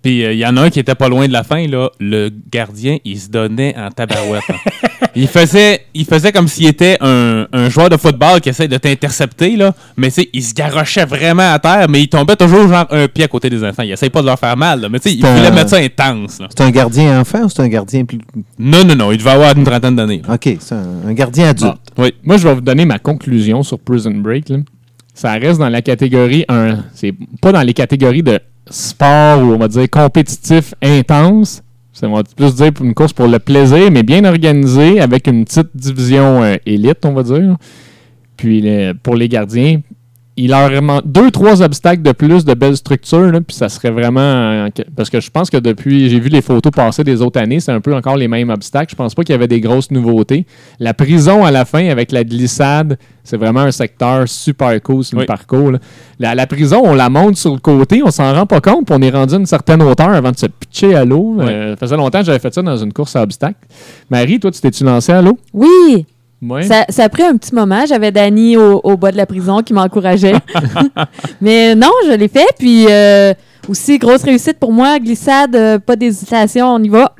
Puis euh, il y en a un qui était pas loin de la fin. Là. Le gardien, il se donnait en tabarouette. hein. [LAUGHS] il, faisait, il faisait comme s'il était un, un joueur de football qui essaie de t'intercepter. là. Mais tu sais, il se garochait vraiment à terre, mais il tombait toujours genre un pied à côté des enfants. Il essaie pas de leur faire mal. là. Mais tu sais, il voulait un- mettre ça intense. C'est un gardien enfant ou c'est un gardien plus. Non, non, non. Il devait avoir une trentaine d'années. OK, c'est un, un gardien adulte. Oui. Moi, je vais vous donner ma conclusion sur Prison Break. là. Ça reste dans la catégorie 1. C'est pas dans les catégories de sport ou on va dire compétitif intense. Ça va plus dire pour une course pour le plaisir, mais bien organisée avec une petite division euh, élite, on va dire. Puis pour les gardiens, il leur manque deux, trois obstacles de plus de belles structures, là, puis ça serait vraiment. euh, Parce que je pense que depuis, j'ai vu les photos passer des autres années, c'est un peu encore les mêmes obstacles. Je pense pas qu'il y avait des grosses nouveautés. La prison à la fin avec la glissade, c'est vraiment un secteur super cool sur le Oui. parcours. là. La, la prison, on la monte sur le côté, on s'en rend pas compte, puis on est rendu à une certaine hauteur avant de se pitcher à l'eau. Oui. Euh, ça faisait longtemps que j'avais fait ça dans une course à obstacles. Marie, toi, tu t'es-tu lancé à l'eau? Oui, Oui. ça, ça a pris un petit moment. J'avais Dani au, au bas de la prison qui m'encourageait. [LAUGHS] Mais non, je l'ai fait. Puis euh, aussi, grosse réussite pour moi. Glissade, euh, pas d'hésitation, on y va.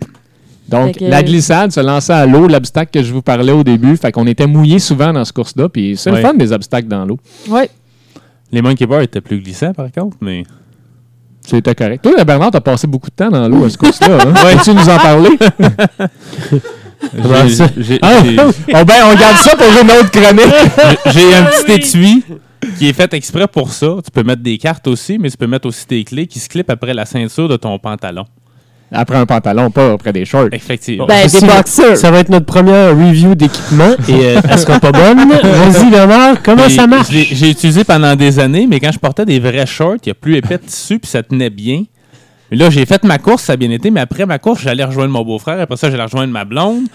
Donc, que- la glissade, se lancer à l'eau, l'obstacle que je vous parlais au début. Fait qu'on était mouillé souvent dans ce course-là. Puis c'est Ouais. le fun des obstacles dans l'eau. Ouais. Les monkey bars étaient plus glissants, par contre, mais. C'était correct. Toi, Bernard, t'as passé beaucoup de temps dans l'eau à ce course-là. Hein? [LAUGHS] Peux-tu nous en parler? [LAUGHS] Comment ça? J'ai Ah, oh, ben, on garde ça pour une autre chronique. j'ai- [LAUGHS] j'ai un petit étui qui est fait exprès pour ça. Tu peux mettre des cartes aussi, mais tu peux mettre aussi tes clés qui se clipent après la ceinture de ton pantalon. Après un pantalon, pas après des shorts. Effectivement. Ben, Ça, des c'est- boxers. Ça va être notre première review d'équipement [LAUGHS] et euh, elle sera pas bonne? [LAUGHS] Vas-y, Bernard, comment ça marche? J'ai utilisé pendant des années, mais quand je portais des vrais shorts, il y a plus épais de tissu, puis ça tenait bien. Là, j'ai fait ma course, ça a bien été, mais après ma course, j'allais rejoindre mon beau-frère. Après ça, j'allais rejoindre ma blonde.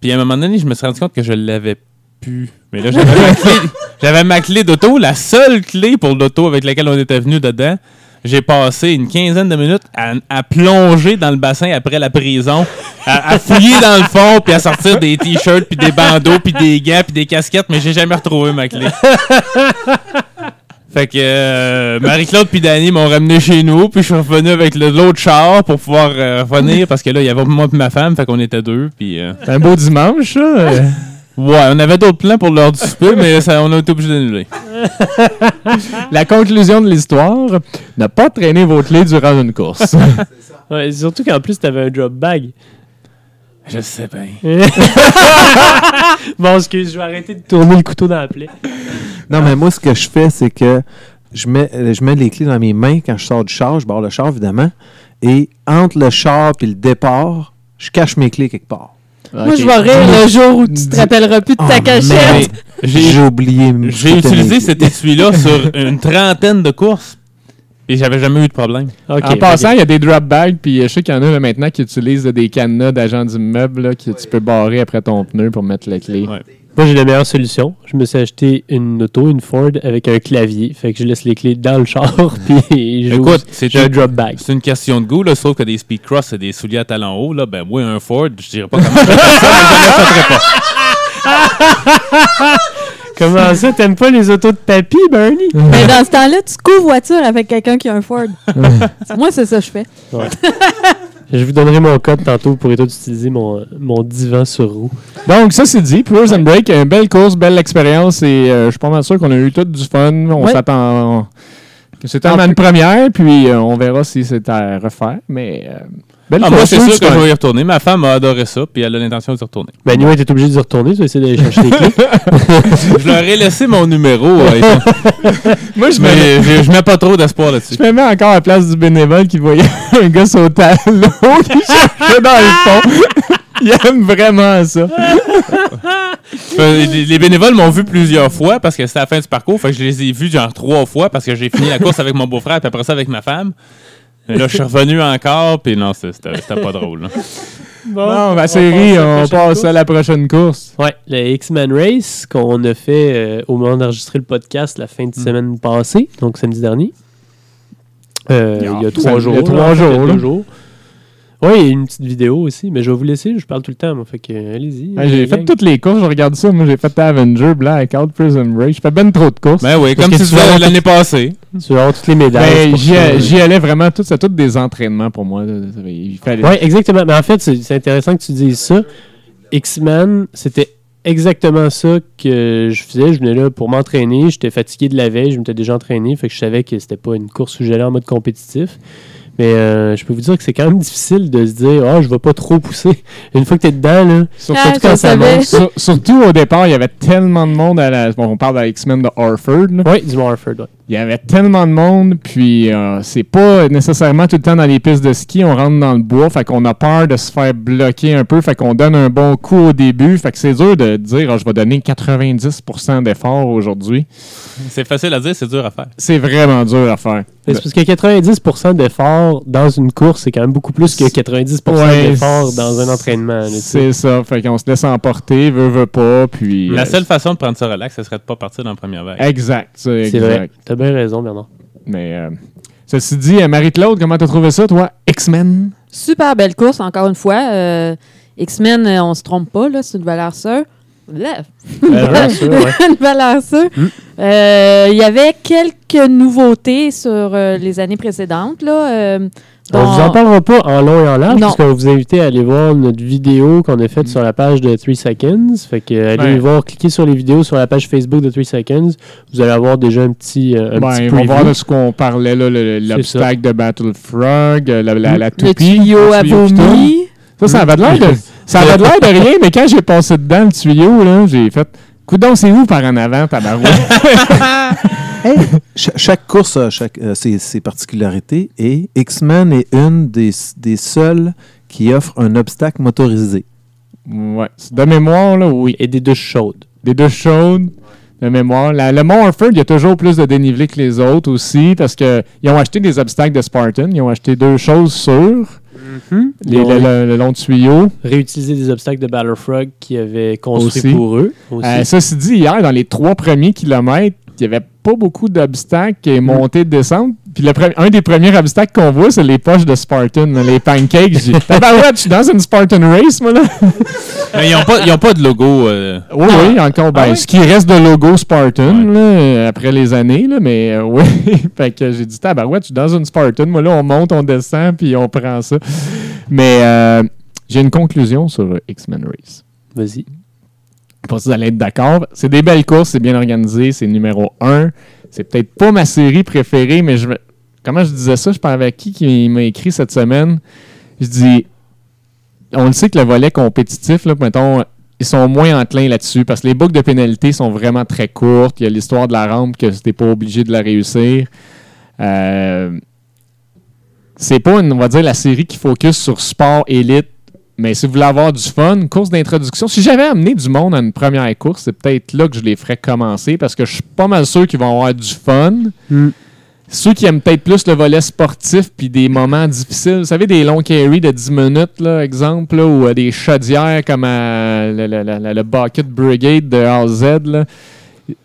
Puis à un moment donné, je me suis rendu compte que je l'avais plus. Mais là, j'avais ma clé, [LAUGHS] j'avais ma clé d'auto, la seule clé pour l'auto avec laquelle on était venu dedans. J'ai passé une quinzaine de minutes à, à plonger dans le bassin après la prison, à, à fouiller dans le fond, puis à sortir des t-shirts, puis des bandeaux, puis des gants, puis des casquettes, mais j'ai jamais retrouvé ma clé. [LAUGHS] Fait que euh, Marie-Claude puis Danny m'ont ramené chez nous, puis je suis revenu avec le- l'autre char pour pouvoir euh, revenir parce que là il y avait moi et ma femme, fait qu'on était deux, puis euh, C'est un beau dimanche, ça. Ouais, on avait d'autres plans pour l'heure du souper, mais ça, on a été obligé d'annuler. La conclusion de l'histoire, ne pas traîner vos clés durant une course. [LAUGHS] Ouais, surtout qu'en plus, t'avais un drop bag. Je sais bien. [LAUGHS] bon, excuse, je vais arrêter de tourner le couteau dans la plaie. Non, mais moi, ce que je fais, c'est que je mets, je mets les clés dans mes mains quand je sors du char. Je barre le char, évidemment. Et entre le char et le départ, je cache mes clés quelque part. Moi, je vais rire le jour où tu te rappelleras plus de ta Oh, cachette. J'ai oublié. mes- j'ai utilisé cet étui-là sur une trentaine de courses, et j'avais jamais eu de problème. En passant, il y a des drop bags, puis je sais qu'il y en a là, maintenant qui utilisent des cadenas d'agents d'immeuble là, que tu peux barrer après ton pneu pour mettre la clé. Ouais. Moi, j'ai la meilleure solution. Je me suis acheté une auto, une Ford, avec un clavier. Fait que je laisse les clés dans le char, [LAUGHS] puis Écoute, c'est un drop bag. c'est une question de goût, là, sauf que des speed cross et des souliers à talons hauts, là, ben moi, un Ford, je dirais pas comment [LAUGHS] je fais ça, mais je le ferais pas. [LAUGHS] Comment ça, t'aimes pas les autos de papy, Bernie? Mais dans ce temps-là, tu covoitures avec quelqu'un qui a un Ford. Moi, c'est ça que je fais. Je vous donnerai mon code tantôt pour être d'utiliser mon, mon divan sur roue. Donc, ça c'est dit, Pures and Break, une belle course, belle expérience et euh, je suis pas mal sûr qu'on a eu tout du fun. On Ouais. s'attend. que C'était En une première, puis euh, on verra si c'est à refaire. Mais euh, belle Ah, moi, c'est sûr que je vais y retourner. Ma femme a adoré ça, puis elle a l'intention d'y retourner. Ben, anyway, t'es obligé d'y retourner, tu vas essayer d'aller chercher les clés. [LAUGHS] je leur ai laissé mon numéro. [LAUGHS] Moi, je me, mets, je, je mets pas trop d'espoir là-dessus. je me mets encore à la place du bénévole qui voyait [LAUGHS] un gars sauter à l'eau, qui cherchait dans le fond. Il aime vraiment ça. Euh, Les, les bénévoles m'ont vu plusieurs fois parce que c'était la fin du parcours. Fait que je les ai vus genre trois fois parce que j'ai fini la course avec mon beau-frère puis après ça avec ma femme. Et là, je suis revenu encore, puis non, c'était pas drôle. là. Bon, ma série, on passe à la prochaine course. Ouais, le X-Men Race qu'on a fait euh, au moment d'enregistrer le podcast la fin de semaine passée, donc samedi dernier. Euh, Il y a- il y a trois il y a jours. trois là, en fait, il y a jours, deux là. jours. Oui, il y a une petite vidéo aussi, mais je vais vous laisser, je parle tout le temps, moi, fait que euh, allez-y. Ouais, j'ai fait gang. toutes les courses, je regarde ça. Moi, j'ai fait Avenger, Blackout, Prison Break. J'ai fait ben trop de courses. Ben oui, comme que tu avoir l'année passée. Tu vas avoir toutes les médailles. Ben, j'y, allais vraiment, tout, c'est tout des entraînements pour moi. Il fallait... Oui, exactement. Mais en fait, c'est c'est intéressant que tu dises ça. X-Men, c'était exactement ça que je faisais. Je venais là pour m'entraîner. J'étais fatigué de la veille. Je m'étais déjà entraîné. Fait que je savais que c'était pas une course où j'allais en mode compétitif. Mais euh, je peux vous dire que c'est quand même difficile de se dire Ah, je vais pas trop pousser. [LAUGHS] Une fois que tu es dedans, là, Sur- Ah, surtout quand ça monte. sur- surtout au départ, il y avait tellement de monde à la. Bon, on parle de la X-Men de Harford. là. Oui, du Warford. ouais. Il y avait tellement de monde, puis euh, c'est pas nécessairement tout le temps dans les pistes de ski. On rentre dans le bois, fait qu'on a peur de se faire bloquer un peu, fait qu'on donne un bon coup au début. Fait que c'est dur de dire Ah, je vais donner 90% d'effort aujourd'hui. C'est facile à dire, c'est dur à faire. C'est vraiment dur à faire. C'est parce que 90% d'effort dans une course, c'est quand même beaucoup plus que 90% Ouais, d'effort dans un entraînement. C'est ça. Fait qu'on se laisse emporter, veut, veut pas, puis. La euh, seule façon de prendre ça relax, ce serait de pas partir dans la première vague. Exact. C'est C'est exact. vrai. T'as bien raison, Bernard. Mais euh, ceci dit, euh, Marie-Claude, comment t'as trouvé ça, toi? X-Men? Super belle course, encore une fois. Euh, X-Men, on se trompe pas, là, c'est une valeur sûre. [LAUGHS] Ouais. une valeur sûre. Mm. Euh, Il y avait quelques nouveautés sur euh, les années précédentes. Là. Euh, On vous en parlera pas en long et en large, Non. parce qu'on va vous inviter à aller voir notre vidéo qu'on a faite sur la page de 3 Seconds. Fait que allez Ouais. voir, cliquez sur les vidéos sur la page Facebook de 3 Seconds. Vous allez avoir déjà un petit, euh, un Ben, petit ils vont preview. voir de ce qu'on parlait, là, le- l'obstacle de Battle Frog, euh, la, la, la Le toupie. tuyau le à tuyau tourne. vomi. Ça, ça avait l'air de, ça avait l'air de rien, mais quand j'ai passé dedans le tuyau, là, j'ai fait Coudon, c'est où par en avant, tabarouette? [LAUGHS] [LAUGHS] Hey, [LAUGHS] chaque course a chaque, euh, ses, ses particularités et X-Men est une des, des seules qui offre un obstacle motorisé. ouais. De mémoire, là, oui. Et des douches chaudes. Des douches chaudes, de mémoire. La- le Mont Harford, il y a toujours plus de dénivelé que les autres aussi, parce qu'ils ont acheté des obstacles de Spartan. Ils ont acheté deux choses sûres. Ont le, le- le long tuyau. réutilisé des obstacles de Battlefrog qui avaient construit Aussi. pour eux. Aussi. Euh, ceci dit, hier, dans les trois premiers kilomètres, il n'y avait pas beaucoup d'obstacles et montées, descentes. Puis le un des premiers obstacles qu'on voit, c'est les poches de Spartan, les pancakes. J'ai [LAUGHS] Tabarouette, je suis dans une Spartan Race, moi, là. [LAUGHS] Mais ils n'ont pas, ils ont pas de logo. euh, Oui, oui, encore. Ben, Ah oui? Ce qui reste de logo Spartan, Ouais. là, après les années, là, mais euh, oui. [LAUGHS] fait que j'ai dit, tabarouette, je suis dans une Spartan. Moi, là, on monte, on descend, puis on prend ça. Mais euh, j'ai une conclusion sur X-Men Race. Vas-y. Pense que vous allez être d'accord. C'est des belles courses, c'est bien organisé, c'est numéro un. C'est peut-être pas ma série préférée, mais je me- comment je disais ça? Je parlais avec qui qui m'a écrit cette semaine? Je dis, on le sait que le volet compétitif, là, mettons, ils sont moins enclins là-dessus parce que les boucles de pénalité sont vraiment très courtes. Il y a l'histoire de la rampe que c'était pas obligé de la réussir. Euh, c'est pas, on va dire, la série qui focus sur sport élite mais si vous voulez avoir du fun, une course d'introduction, si j'avais amené du monde à une première course, c'est peut-être là que je les ferais commencer parce que je suis pas mal sûr qu'ils vont avoir du fun. Mm. Ceux qui aiment peut-être plus le volet sportif puis des moments difficiles, vous savez, des longs carry de 10 minutes, là, exemple, là, ou euh, des chaudières comme à le, le- le- le Bucket Brigade de A à Z, là.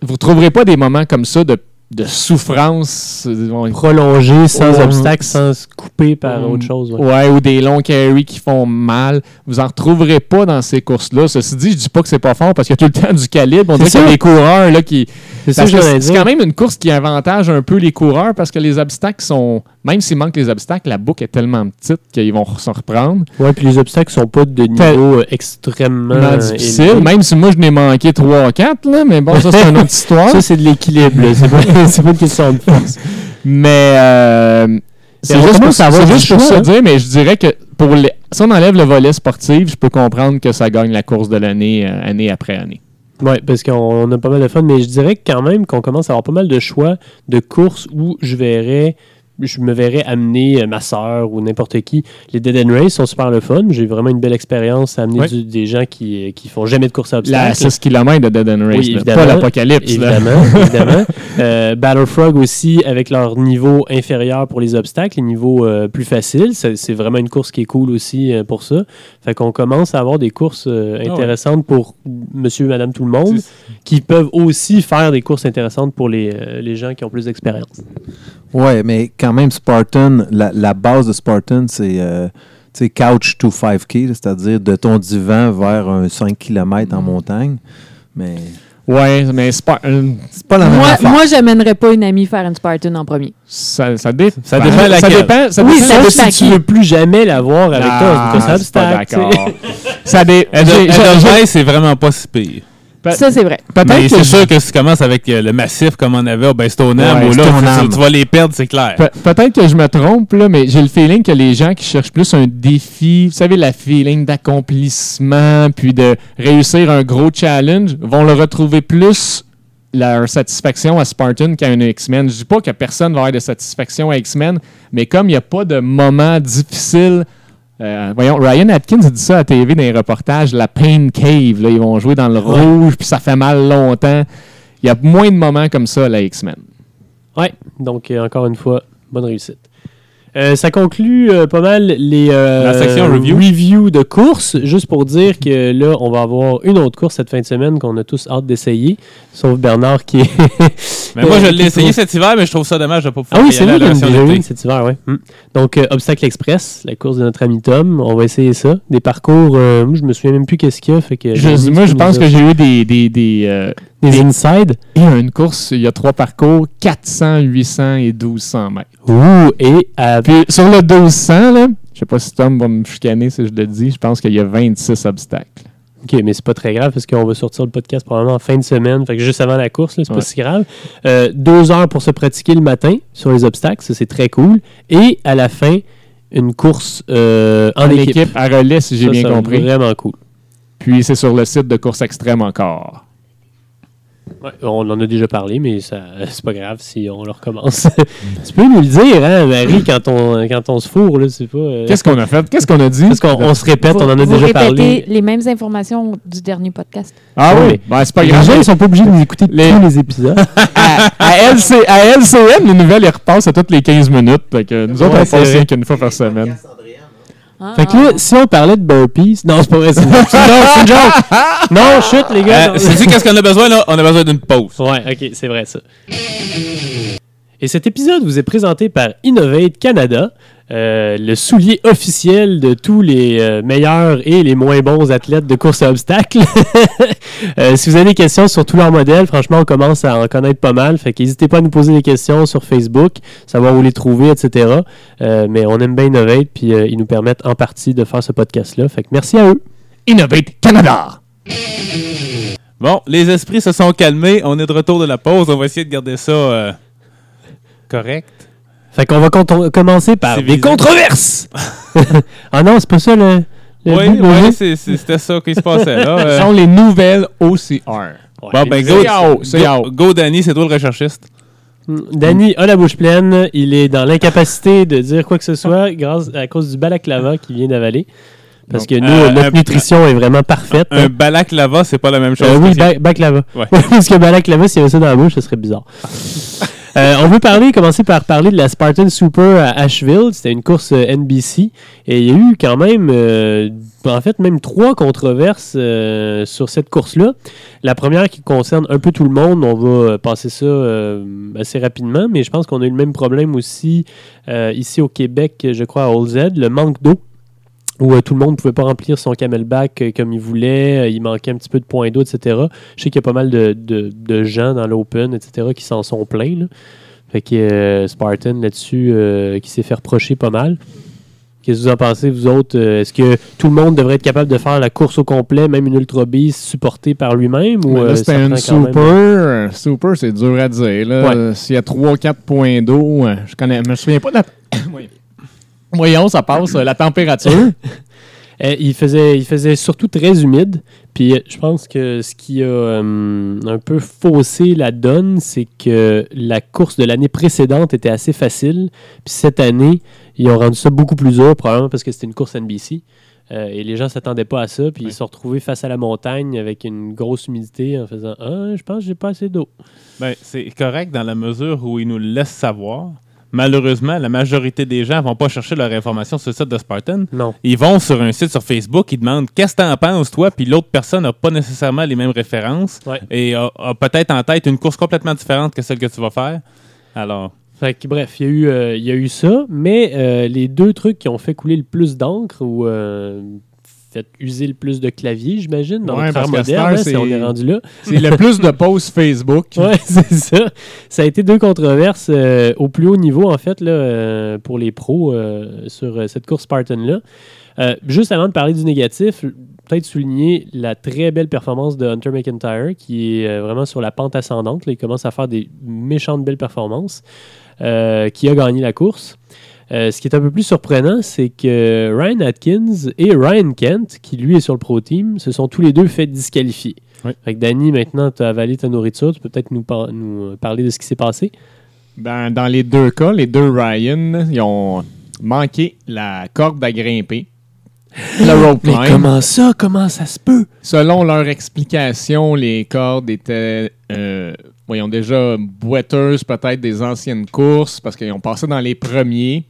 vous ne trouverez pas des moments comme ça de, de souffrance. euh, on- Prolongé, sans Ouais. obstacle, sans se couper par Mm. autre chose. ouais. Ouais, ou des longs carry qui font mal. Vous en retrouverez pas dans ces courses-là. Ceci dit, je dis pas que c'est pas fort parce qu'il y a tout le temps du calibre. On dirait qu'il y a des coureurs là, qui. C'est quand même une course qui avantage un peu les coureurs parce que les obstacles sont. Même s'il manque les obstacles, la boucle est tellement petite qu'ils vont s'en reprendre. Ouais, puis les obstacles sont pas de niveau euh, extrêmement euh, difficile. élevé. Même si moi je n'ai manqué 3-4, là, mais bon, ça c'est une autre [LAUGHS] histoire. Ça, c'est de l'équilibre. C'est pas, [LAUGHS] pas une question de force. Mais euh, c'est juste pour, commence à avoir c'est du juste pour ça hein. dire, mais je dirais que pour les, si on enlève le volet sportif, je peux comprendre que ça gagne la course de l'année, euh, année après année. Oui, parce qu'on on a pas mal de fun, mais je dirais quand même qu'on commence à avoir pas mal de choix de courses où je verrais, je me verrais amener euh, ma soeur ou n'importe qui. Les Dead End Race sont super le fun. J'ai vraiment une belle expérience à amener du- des gens qui, euh, qui font jamais de course à La obstacles. 6 km de Dead End Race, Oui, là, évidemment. pas l'apocalypse. Évidemment, [LAUGHS] évidemment. Euh, Battlefrog aussi, avec leur niveau inférieur pour les obstacles, les niveaux euh, plus faciles. C'est vraiment une course qui est cool aussi euh, pour ça. Fait qu'on commence à avoir des courses euh, Ah ouais. intéressantes pour monsieur, madame, tout le monde, qui peuvent aussi faire des courses intéressantes pour les, euh, les gens qui ont plus d'expérience. Ouais, mais quand même, Spartan, la, la base de Spartan, c'est euh, couch to 5K, là, c'est-à-dire de ton divan vers un 5 km en montagne. Mais Ouais, mais c'est pas. euh, c'est pas la même Moi, affaire. moi j'amènerais pas une amie faire une Spartan en premier. ça, ça, dé- Ça dépend ça laquelle. dépend. Ça Oui, dépend- ça dépend si tu veux plus jamais l'avoir avec toi, Ah, à c'est pas d'accord. ça dé- c'est vraiment pas si pire. Pe- Ça, c'est vrai. Mais Peut-être que c'est je- sûr que si tu commences avec euh, le massif comme on avait, ben Stoneham, Ouais, où là, Stoneham. tu, tu vas les perdre, c'est clair. Pe- Peut-être que je me trompe, là, mais j'ai le feeling que les gens qui cherchent plus un défi, vous savez, la feeling d'accomplissement, puis de réussir un gros challenge, vont le retrouver plus leur satisfaction à Spartan qu'à un X-Men. Je dis pas que personne va avoir de satisfaction à X-Men, mais comme il n'y a pas de moment difficile, euh, voyons, Ryan Atkins a dit ça à TV dans les reportages, la Pain Cave, là, ils vont jouer dans le rouge, puis ça fait mal longtemps. Il y a moins de moments comme ça à la X-Men. Ouais, donc euh, encore une fois, bonne réussite. Euh, ça conclut euh, pas mal les euh, La section review. reviews de courses. Juste pour dire que là, on va avoir une autre course cette fin de semaine qu'on a tous hâte d'essayer. Sauf Bernard qui est. [LAUGHS] Mais moi, je l'ai essayé trouve- cet hiver, mais je trouve ça dommage de pas Ah pouvoir oui, y c'est vrai la une cet hiver, ouais. Mm. Donc, Obstacle Express, la course de notre ami Tom. On va essayer ça. Des parcours, moi, je me souviens même plus qu'est-ce qu'il y a. Fait que Je- moi, je pense que j'ai eu des, des, des, Des inside? Et une course, il y a trois parcours 400, 800 et 1200 mètres. Ouh, et Puis sur le 1200, là, je sais pas si Tom va me chicaner si je le dis, je pense qu'il y a 26 obstacles. OK, mais c'est pas très grave parce qu'on va sortir le podcast probablement en fin de semaine. Fait que juste avant la course, c'est Ouais. pas si grave. Euh, deux heures pour se pratiquer le matin sur les obstacles, ça c'est très cool. Et à la fin, une course euh, en, En équipe. équipe, à relais, si j'ai bien compris. Vraiment cool. Puis c'est sur le site de course extrême encore. Ouais, on en a déjà parlé, mais ça, [LAUGHS] c'est pas grave si on le recommence. [LAUGHS] tu peux nous le dire, hein, Marie, quand on, quand on se fourre, là, c'est pas. euh, Qu'est-ce qu'on a fait? Qu'est-ce qu'on a dit? Parce qu'on on se répète, Vous- on en a vous déjà répétez parlé. les mêmes informations du dernier podcast. Ah Ouais. oui, ben, c'est pas Les grave. gens ne sont pas obligés d'écouter Les- tous les épisodes. [LAUGHS] à, à LC à LCN, les nouvelles, ils repassent à toutes les 15 minutes. Fait que nous autres, Ouais, on passe qu'une fois par semaine. Ah, Fait que là, si on parlait de burpees. Non, c'est pas vrai. C'est une, c'est une- c'est une joke. [LAUGHS] Non, chut, les gars. Euh, Sais-tu qu'est-ce qu'on a besoin, là? On a besoin d'une pause. Ouais, ok, c'est vrai ça. Et cet épisode vous est présenté par Innovate Canada, euh, le soulier officiel de tous les euh, meilleurs et les moins bons athlètes de course à obstacles. [LAUGHS] Euh, si vous avez des questions sur tous leurs modèles, franchement, on commence à en connaître pas mal. Fait qu'hésitez pas à nous poser des questions sur Facebook, savoir où les trouver, etc. Euh, mais on aime bien Innovate, puis euh, ils nous permettent en partie de faire ce podcast-là. Fait que merci à eux. Innovate Canada! Bon, les esprits se sont calmés. On est de retour de la pause. On va essayer de garder ça euh, correct. Fait qu'on va commencer par des controverses. [LAUGHS] ah non, c'est pas ça le. le Oui, oui, c'était ça qui se passait là. Ce [LAUGHS] euh. sont les nouvelles OCR. Ouais, Bon, ben, go, go, go, Danny, c'est toi le recherchiste. Danny a la bouche pleine. Il est dans l'incapacité de dire quoi que ce soit [LAUGHS] grâce à cause du balaclava qu'il vient d'avaler. Parce que nous, euh, notre un- nutrition est vraiment parfaite. Un balaclava, c'est pas la même chose. Euh, oui, que- ba- baklava. Ouais. Parce que balaclava, s'il y avait ça dans la bouche, ce serait bizarre. Euh, on veut parler, commencer par parler de la Spartan Super à Asheville. C'était une course euh, NBC. Et il y a eu quand même, euh, en fait, même trois controverses euh, sur cette course-là. La première qui concerne un peu tout le monde, on va passer ça assez rapidement, mais je pense qu'on a eu le même problème aussi ici au Québec, je crois, à Old Z, le manque d'eau où euh, tout le monde ne pouvait pas remplir son camelback euh, comme il voulait, euh, il manquait un petit peu de points d'eau, etc. Je sais qu'il y a pas mal de, de- de gens dans l'Open, etc., qui s'en sont plaints. là. Fait que Spartan là-dessus, qui s'est fait reprocher pas mal. Qu'est-ce que vous en pensez, vous autres? Est-ce que tout le monde devrait être capable de faire la course au complet, même une Ultra Beast supportée par lui-même? Ou Mais là, c'était une même- super. Super, c'est dur à dire. Ouais. S'il y a 3-4 points d'eau, je connais. Je me souviens pas de la. Voyons. Ça passe. euh, La température. [LAUGHS] Euh, il, faisait, il faisait surtout très humide. Puis euh, je pense que ce qui a euh, un peu faussé la donne, c'est que la course de l'année précédente était assez facile. Puis cette année, ils ont rendu ça beaucoup plus dur, probablement parce que c'était une course NBC. Euh, et les gens ne s'attendaient pas à ça. Puis ils se sont retrouvés face à la montagne avec une grosse humidité en faisant Ah, je pense que j'ai pas assez d'eau. Ben, c'est correct dans la mesure où ils nous le laissent savoir. Malheureusement, la majorité des gens vont pas chercher leur information sur le site de Spartan. Non. Ils vont sur un site sur Facebook, ils demandent qu'est-ce que t'en penses, toi, puis l'autre personne n'a pas nécessairement les mêmes références Ouais. et a, a peut-être en tête une course complètement différente que celle que tu vas faire. Alors, Fait que, bref, il y, a eu, euh, il y a eu ça, mais euh, les deux trucs qui ont fait couler le plus d'encre ou euh, fait user le plus de clavier, j'imagine, dans Ouais, notre parce moderne, hein, on est rendu là. C'est le plus de posts Facebook. [LAUGHS] Ouais, c'est ça. Ça a été deux controverses euh, au plus haut niveau, en fait, là, euh, pour les pros euh, sur cette course Spartan-là. Juste avant de parler du négatif, peut-être souligner la très belle performance de Hunter McIntyre, qui est vraiment sur la pente ascendante. là. il commence à faire des méchantes belles performances, qui a gagné la course. Euh, ce qui est un peu plus surprenant, c'est que Ryan Atkins et Ryan Kent, qui lui est sur le pro team, se sont tous les deux fait disqualifier. Oui. Fait que Danny, maintenant, tu as avalé ta nourriture. Tu peux peut-être nous, par- nous euh, parler de ce qui s'est passé. Dans, dans les deux cas, les deux Ryan, ils ont manqué la corde à grimper. [LAUGHS] Le rope climb. ça? Comment ça se peut? Selon leur explication, les cordes étaient, euh, voyons déjà, boiteuses peut-être des anciennes courses parce qu'ils ont passé dans les premiers.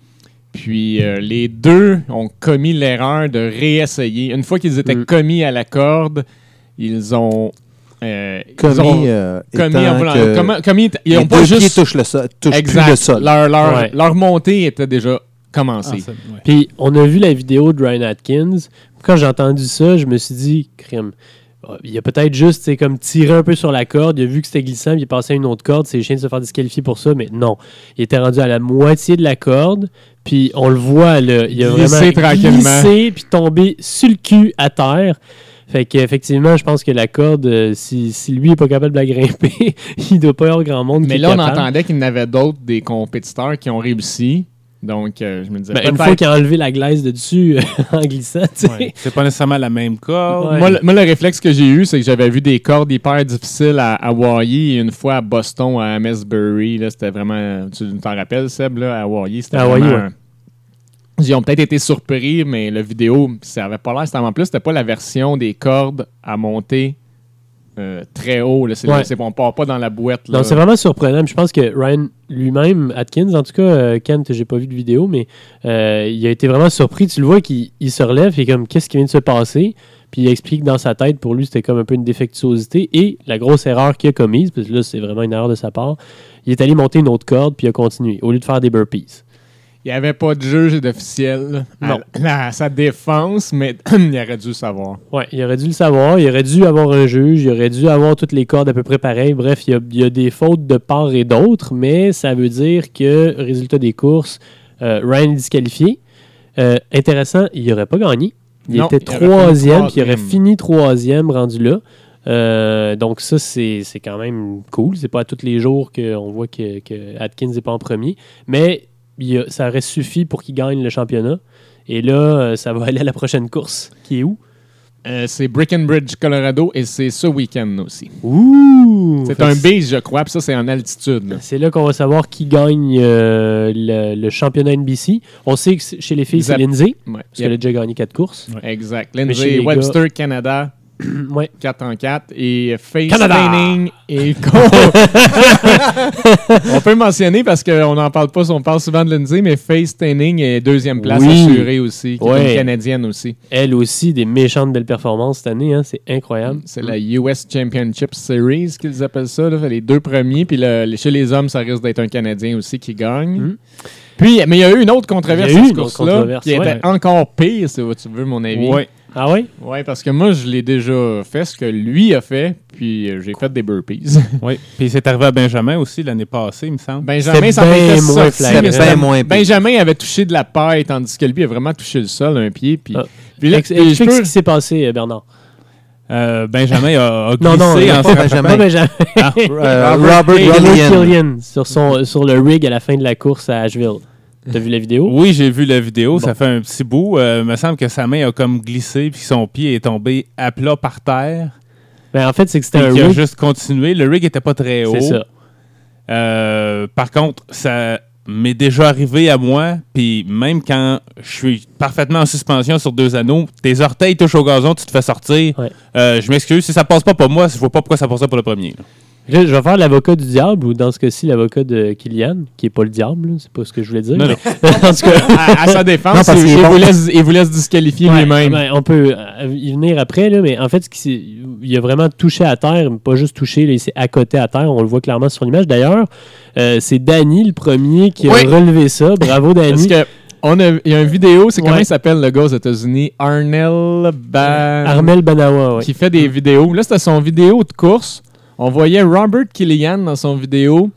Puis euh, les deux ont commis l'erreur de réessayer. Une fois qu'ils étaient Mm. commis à la corde, ils ont... euh, ils Commis, ont euh, commis en voulant- que commis- commis- ils les ont pas juste... touchent le sol, touchent plus Exact. le sol. Leur, leur, Ouais. leur montée était déjà commencée. Ah, ouais. Puis on a vu la vidéo de Ryan Atkins. Quand j'ai entendu ça, je me suis dit, crime. Il a peut-être juste comme tiré un peu sur la corde, il a vu que c'était glissant, puis il est passé à une autre corde, c'est chiant de se faire disqualifier pour ça, mais non. Il était rendu à la moitié de la corde, puis on le voit, là, il a Glisser vraiment tranquillement. glissé, puis tombé sur le cul à terre. Fait qu'effectivement, je pense que la corde, euh, si, si lui n'est pas capable de la grimper, [LAUGHS] il doit pas y avoir grand monde qui Mais est là, on entendait qu'il y en avait d'autres des compétiteurs qui ont réussi. Donc, euh, je me disais, Ben, une fois qu'il a enlevé la glaise de dessus [LAUGHS] en glissant, tu sais. Ouais. C'est pas nécessairement la même corde. Ouais. Moi, le, moi, le réflexe que j'ai eu, c'est que j'avais vu des cordes hyper difficiles à Hawaii et une fois à Boston, à Amesbury. là, C'était vraiment. Tu t'en rappelles, Seb, là, à Hawaii? C'était vraiment. ouais. Ils ont peut-être été surpris, mais la vidéo, ça avait pas l'air. En plus, c'était pas la version des cordes à monter euh, très haut. Là. C'est, Ouais. on part pas dans la boîte. Là. Non, c'est vraiment surprenant. Je pense que Ryan lui-même, Atkins, en tout cas, euh, Kent, j'ai pas vu de vidéo, mais euh, il a été vraiment surpris. Tu le vois qu'il il se relève et comme qu'est-ce qui vient de se passer? Puis il explique que dans sa tête, pour lui, c'était comme un peu une défectuosité. Et la grosse erreur qu'il a commise, parce que là, c'est vraiment une erreur de sa part, il est allé monter une autre corde puis il a continué, au lieu de faire des burpees. Il n'y avait pas de juge d'officiel à- Non. à, sa défense, mais [CLEARS THROAT] il aurait dû le savoir. Ouais, il aurait dû le savoir. Il aurait dû avoir un juge. Il aurait dû avoir toutes les cordes à peu près pareilles. Bref, il y a, il y a des fautes de part et d'autre, mais ça veut dire que, résultat des courses, euh, Ryan est disqualifié. Euh, intéressant, il n'aurait pas gagné. Il Non, était troisième, puis il aurait fini troisième rendu là. Euh, donc ça, c'est c'est quand même cool. C'est pas à tous les jours qu'on voit que, que Atkins n'est pas en premier. Mais il ça aurait suffi pour qu'il gagne le championnat. Et là, euh, ça va [LAUGHS] aller à la prochaine course, qui est où? Euh, c'est Breckenridge, Colorado, et c'est ce week-end aussi. Ouh! C'est un base, je crois, puis ça, c'est en altitude. C'est là qu'on va savoir qui gagne euh, le, le championnat NBC. On sait que chez les filles, c'est Lindsay, Ouais. parce qu'elle a déjà gagné quatre courses. Exact. Lindsay Webster, Canada, [CLEARS THROAT] ouais. 4 en 4. Et Face! Training et [LAUGHS] On peut mentionner parce qu'on n'en parle pas, on parle souvent de Lindsay, mais Face Training est deuxième place Oui. assurée aussi, qui est une Canadienne aussi. Elle aussi, des méchantes belles performances cette année. hein, c'est incroyable. C'est la US Championship Series qu'ils appellent ça. là. Les deux premiers. Puis le- chez les hommes, ça risque d'être un Canadien aussi qui gagne. Mhm. Puis, mais il y a eu une autre controverse eu une autre controverse, qui ouais. était encore pire, si tu veux mon avis. Ouais. Ah oui? Ouais, parce que moi, je l'ai déjà fait, ce que lui a fait, puis j'ai fait des burpees. [LAUGHS] Oui. Puis c'est arrivé à Benjamin aussi l'année passée, il me semble. Benjamin, ça m'était moins sorti. Benjamin avait touché de la paille, tandis que lui a vraiment touché le sol, un pied. Puis, Ah. puis là, Ex- puis je Explique peux- ce qui s'est passé, euh, Bernard. Euh, Benjamin a, [LAUGHS] a glissé Non, non, en pas Benjamin. Pas Benjamin. Ah, Euh, [LAUGHS] Robert Robert Killian. Robert Killian. Killian sur, son, sur le rig à la fin de la course à Asheville. T'as vu la vidéo? Oui, j'ai vu la vidéo, Bon. ça fait un petit bout. Euh, il me semble que sa main a comme glissé puis son pied est tombé à plat par terre. Ben, en fait, c'est que c'était un qu'il a juste continué. Le rig était pas très haut. C'est ça. Euh, par contre, ça m'est déjà arrivé à moi, puis même quand je suis parfaitement en suspension sur deux anneaux, tes orteils touchent au gazon, tu te fais sortir. Ouais. Euh, je m'excuse, si ça passe pas pour moi, je vois pas pourquoi ça passe pour le premier. là. Je vais faire l'avocat du diable, ou dans ce cas-ci, l'avocat de Killian, qui est pas le diable, c'est pas ce que je voulais dire. Non, mais- [LAUGHS] en tout cas, à, à sa défense, Non, parce il, qu'il est il bon. voulait, se- il voulait se disqualifier Ouais, lui-même. ben, on peut euh, y venir après, là, mais en fait, ce qui s'est- il a vraiment touché à terre, pas juste touché, là, il s'est accoté à terre, on le voit clairement sur l'image. D'ailleurs, euh, c'est Danny le premier qui a relevé ça. Bravo, Parce Danny. que on a, il y a une vidéo, c'est comment il s'appelle le gars aux États-Unis? Arnel. Armel Banawa, ouais. qui fait des vidéos. Là, c'était son vidéo de course. On voyait Robert Killian dans son vidéo,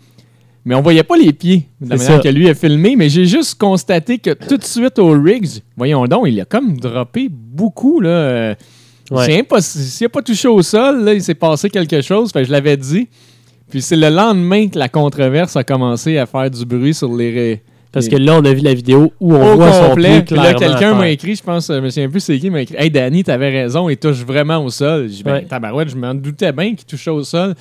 mais on voyait pas les pieds de la manière ça. que lui a filmé. Mais j'ai juste constaté que tout de suite au Riggs, voyons donc, il a comme droppé beaucoup. Là. Euh, Ouais. S'il n'a pas touché au sol, là, il s'est passé quelque chose. Fait je l'avais dit. Puis c'est le lendemain que la controverse a commencé à faire du bruit sur les. Parce que là, on a vu la vidéo où on au voit son complet. pied là, clairement quelqu'un m'a écrit, je pense, je me souviens plus c'est qui, m'a écrit Hey Danny, t'avais raison, il touche vraiment au sol. J'ai dit, ben, Ouais. tabarouette, je m'en doutais bien qu'il touchait au sol.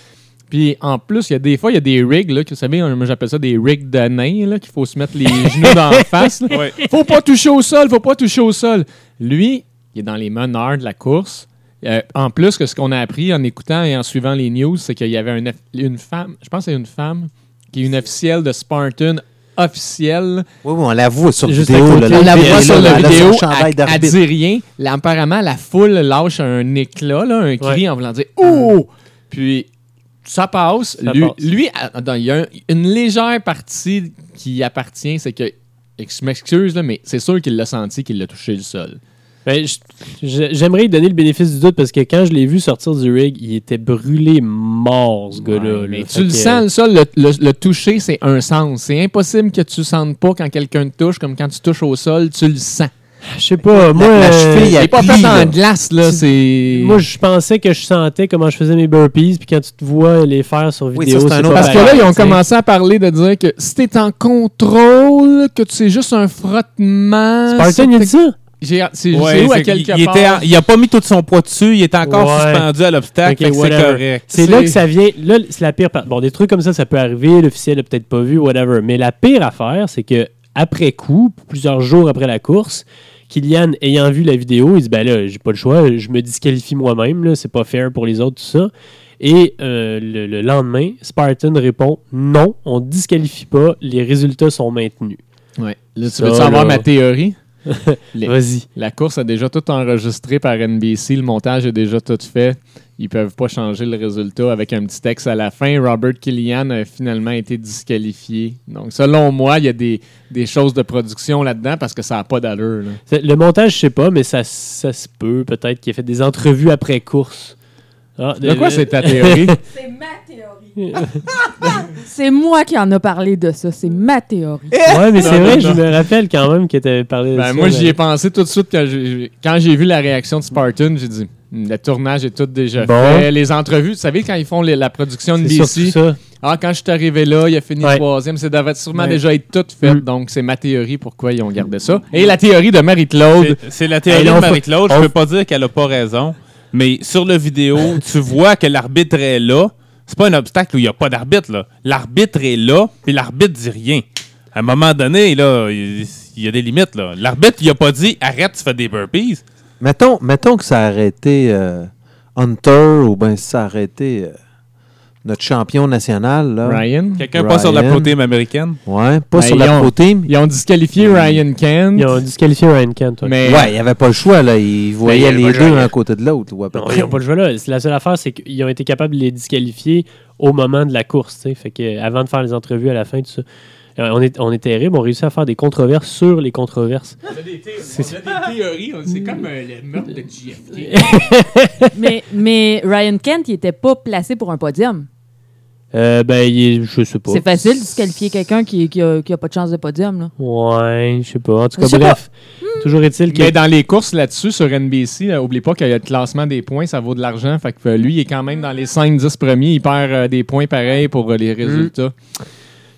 Puis en plus, il y a des fois, il y a des rigs, là, que vous savez, moi j'appelle ça des rigs de nains, là, qu'il faut se mettre les [LAUGHS] genoux dans la face. là. Ouais. Faut pas toucher au sol, faut pas toucher au sol. Lui, il est dans les meneurs de la course. Euh, en plus que ce qu'on a appris en écoutant et en suivant les news, c'est qu'il y avait un- une femme, je pense que c'est une femme, qui est une officielle de Spartan officielle Oui, oui, on la voit sur Juste vidéo. à côté. là, on la voit sur la vidéo, elle, dit rien. Là, apparemment, la foule lâche un éclat, là, un cri Ouais. en voulant dire « Oh! » Puis ça passe. Ça lui, passe. lui, attends, il y a un- une légère partie qui appartient, c'est que, je m'excuse, là, mais c'est sûr qu'il l'a senti, qu'il l'a touché le sol. Ben, J'aimerais lui donner le bénéfice du doute parce que quand je l'ai vu sortir du rig, il était brûlé mort, ce gars-là. Ouais, mais là. tu le que- sens, ça, le, le- le toucher, c'est un sens. C'est impossible que tu sentes pas quand quelqu'un te touche, comme quand tu touches au sol, tu le sens. Je sais pas, moi. la euh, cheville, elle est pas fait en glace, là. C'est. Moi, je pensais que je sentais comment je faisais mes burpees, puis quand tu te vois les faire sur Oui, vidéo, ça, c'est un c'est autre pas Parce que là, ils ont commencé à parler de dire que si t'es en contrôle, que tu sais juste un frottement. Spartan, il dit ça? C'est Ouais, où à quelque il, il part? était en- il a pas mis tout son poids dessus, il est encore Ouais. suspendu à l'obstacle, Ok, fait que c'est correct. C'est là que ça vient. Là, c'est la pire part. Bon, des trucs comme ça, ça peut arriver. L'officiel n'a peut-être pas vu, whatever. Mais la pire affaire, c'est que après coup, plusieurs jours après la course, Kylian, ayant vu la vidéo, il dit Ben là, j'ai pas le choix, je me disqualifie moi-même, là, c'est pas fair pour les autres, tout ça. Et euh, le, le lendemain, Spartan répond Non, on disqualifie pas, les résultats sont maintenus. Ouais. Là, tu Ça, veux savoir là. ma théorie? [LAUGHS] Vas-y. La course a déjà tout enregistré par NBC, le montage est déjà tout fait. Ils peuvent pas changer le résultat avec un petit texte à la fin. Robert Killian a finalement été disqualifié. Donc, selon moi, il y a des, des choses de production là-dedans parce que ça n'a pas d'allure. là. Le montage, je sais pas, mais ça, ça se peut peut-être qu'il ait fait des entrevues après course. Ah, De quoi le- c'est ta théorie? [LAUGHS] C'est ma théorie. [LAUGHS] c'est moi qui en a parlé de ça. C'est ma théorie. Ouais, mais c'est vrai, non, je me rappelle quand même que tu avais parlé de Ben, ça. moi, j'y ai pensé tout de suite quand j'ai, quand j'ai vu la réaction de Spartan. J'ai dit, Hmm, le tournage est tout déjà Bon. fait. Les entrevues, vous savez, quand ils font les- la production de C'est BC, ah, quand je suis arrivé là, il a fini Ouais. troisième. Ça devait sûrement Ouais. déjà être tout fait. Mm. Donc, c'est ma théorie pourquoi ils ont gardé ça. Et la théorie de Marie-Claude. C'est- C'est la théorie Hey, de on Marie-Claude. Je on- peux pas dire qu'elle a pas raison, mais sur le vidéo, [LAUGHS] tu vois que l'arbitre est là. C'est pas un obstacle où il n'y a pas d'arbitre. L'arbitre est là, puis l'arbitre dit rien. À un moment donné, là, il y a des limites. L'arbitre, il a pas dit arrête, tu fais des burpees. Mettons, mettons que ça a arrêté euh, Hunter ou bien ça a arrêté euh, notre champion national. Là. Ryan. Quelqu'un pas sur la pro team américaine? Ouais, pas Ben, sur la ont- pro team. Ils ont disqualifié Ryan Kent. Ils ont disqualifié Ryan Kent. ouais. Mais Ouais, il n'y avait pas le choix. Là. Ils voyaient les deux un côté de l'autre. à Non, ils n'ont pas le choix là. C'est La seule affaire, c'est qu'ils ont été capables de les disqualifier au moment de la course. Fait que, euh, avant de faire les entrevues à la fin, tout ça. Euh, On est, on est terrible, on réussit à faire des controverses sur les controverses. On a des, théories. C'est comme le meurtre de JFK. [LAUGHS] mais, mais Ryan Kent, il était pas placé pour un podium. Euh, ben, il est- je sais pas. C'est facile de disqualifier quelqu'un qui, qui, a, qui a pas de chance de podium. Là. Ouais, je sais pas. En tout cas, bref. Toujours est-il que. Mais dans les courses là-dessus, sur NBC, là, oublie pas qu'il y a le classement des points, ça vaut de l'argent. Fait que euh, lui, il est quand même dans les 5-10 premiers. Il perd euh, des points pareils pour euh, les résultats.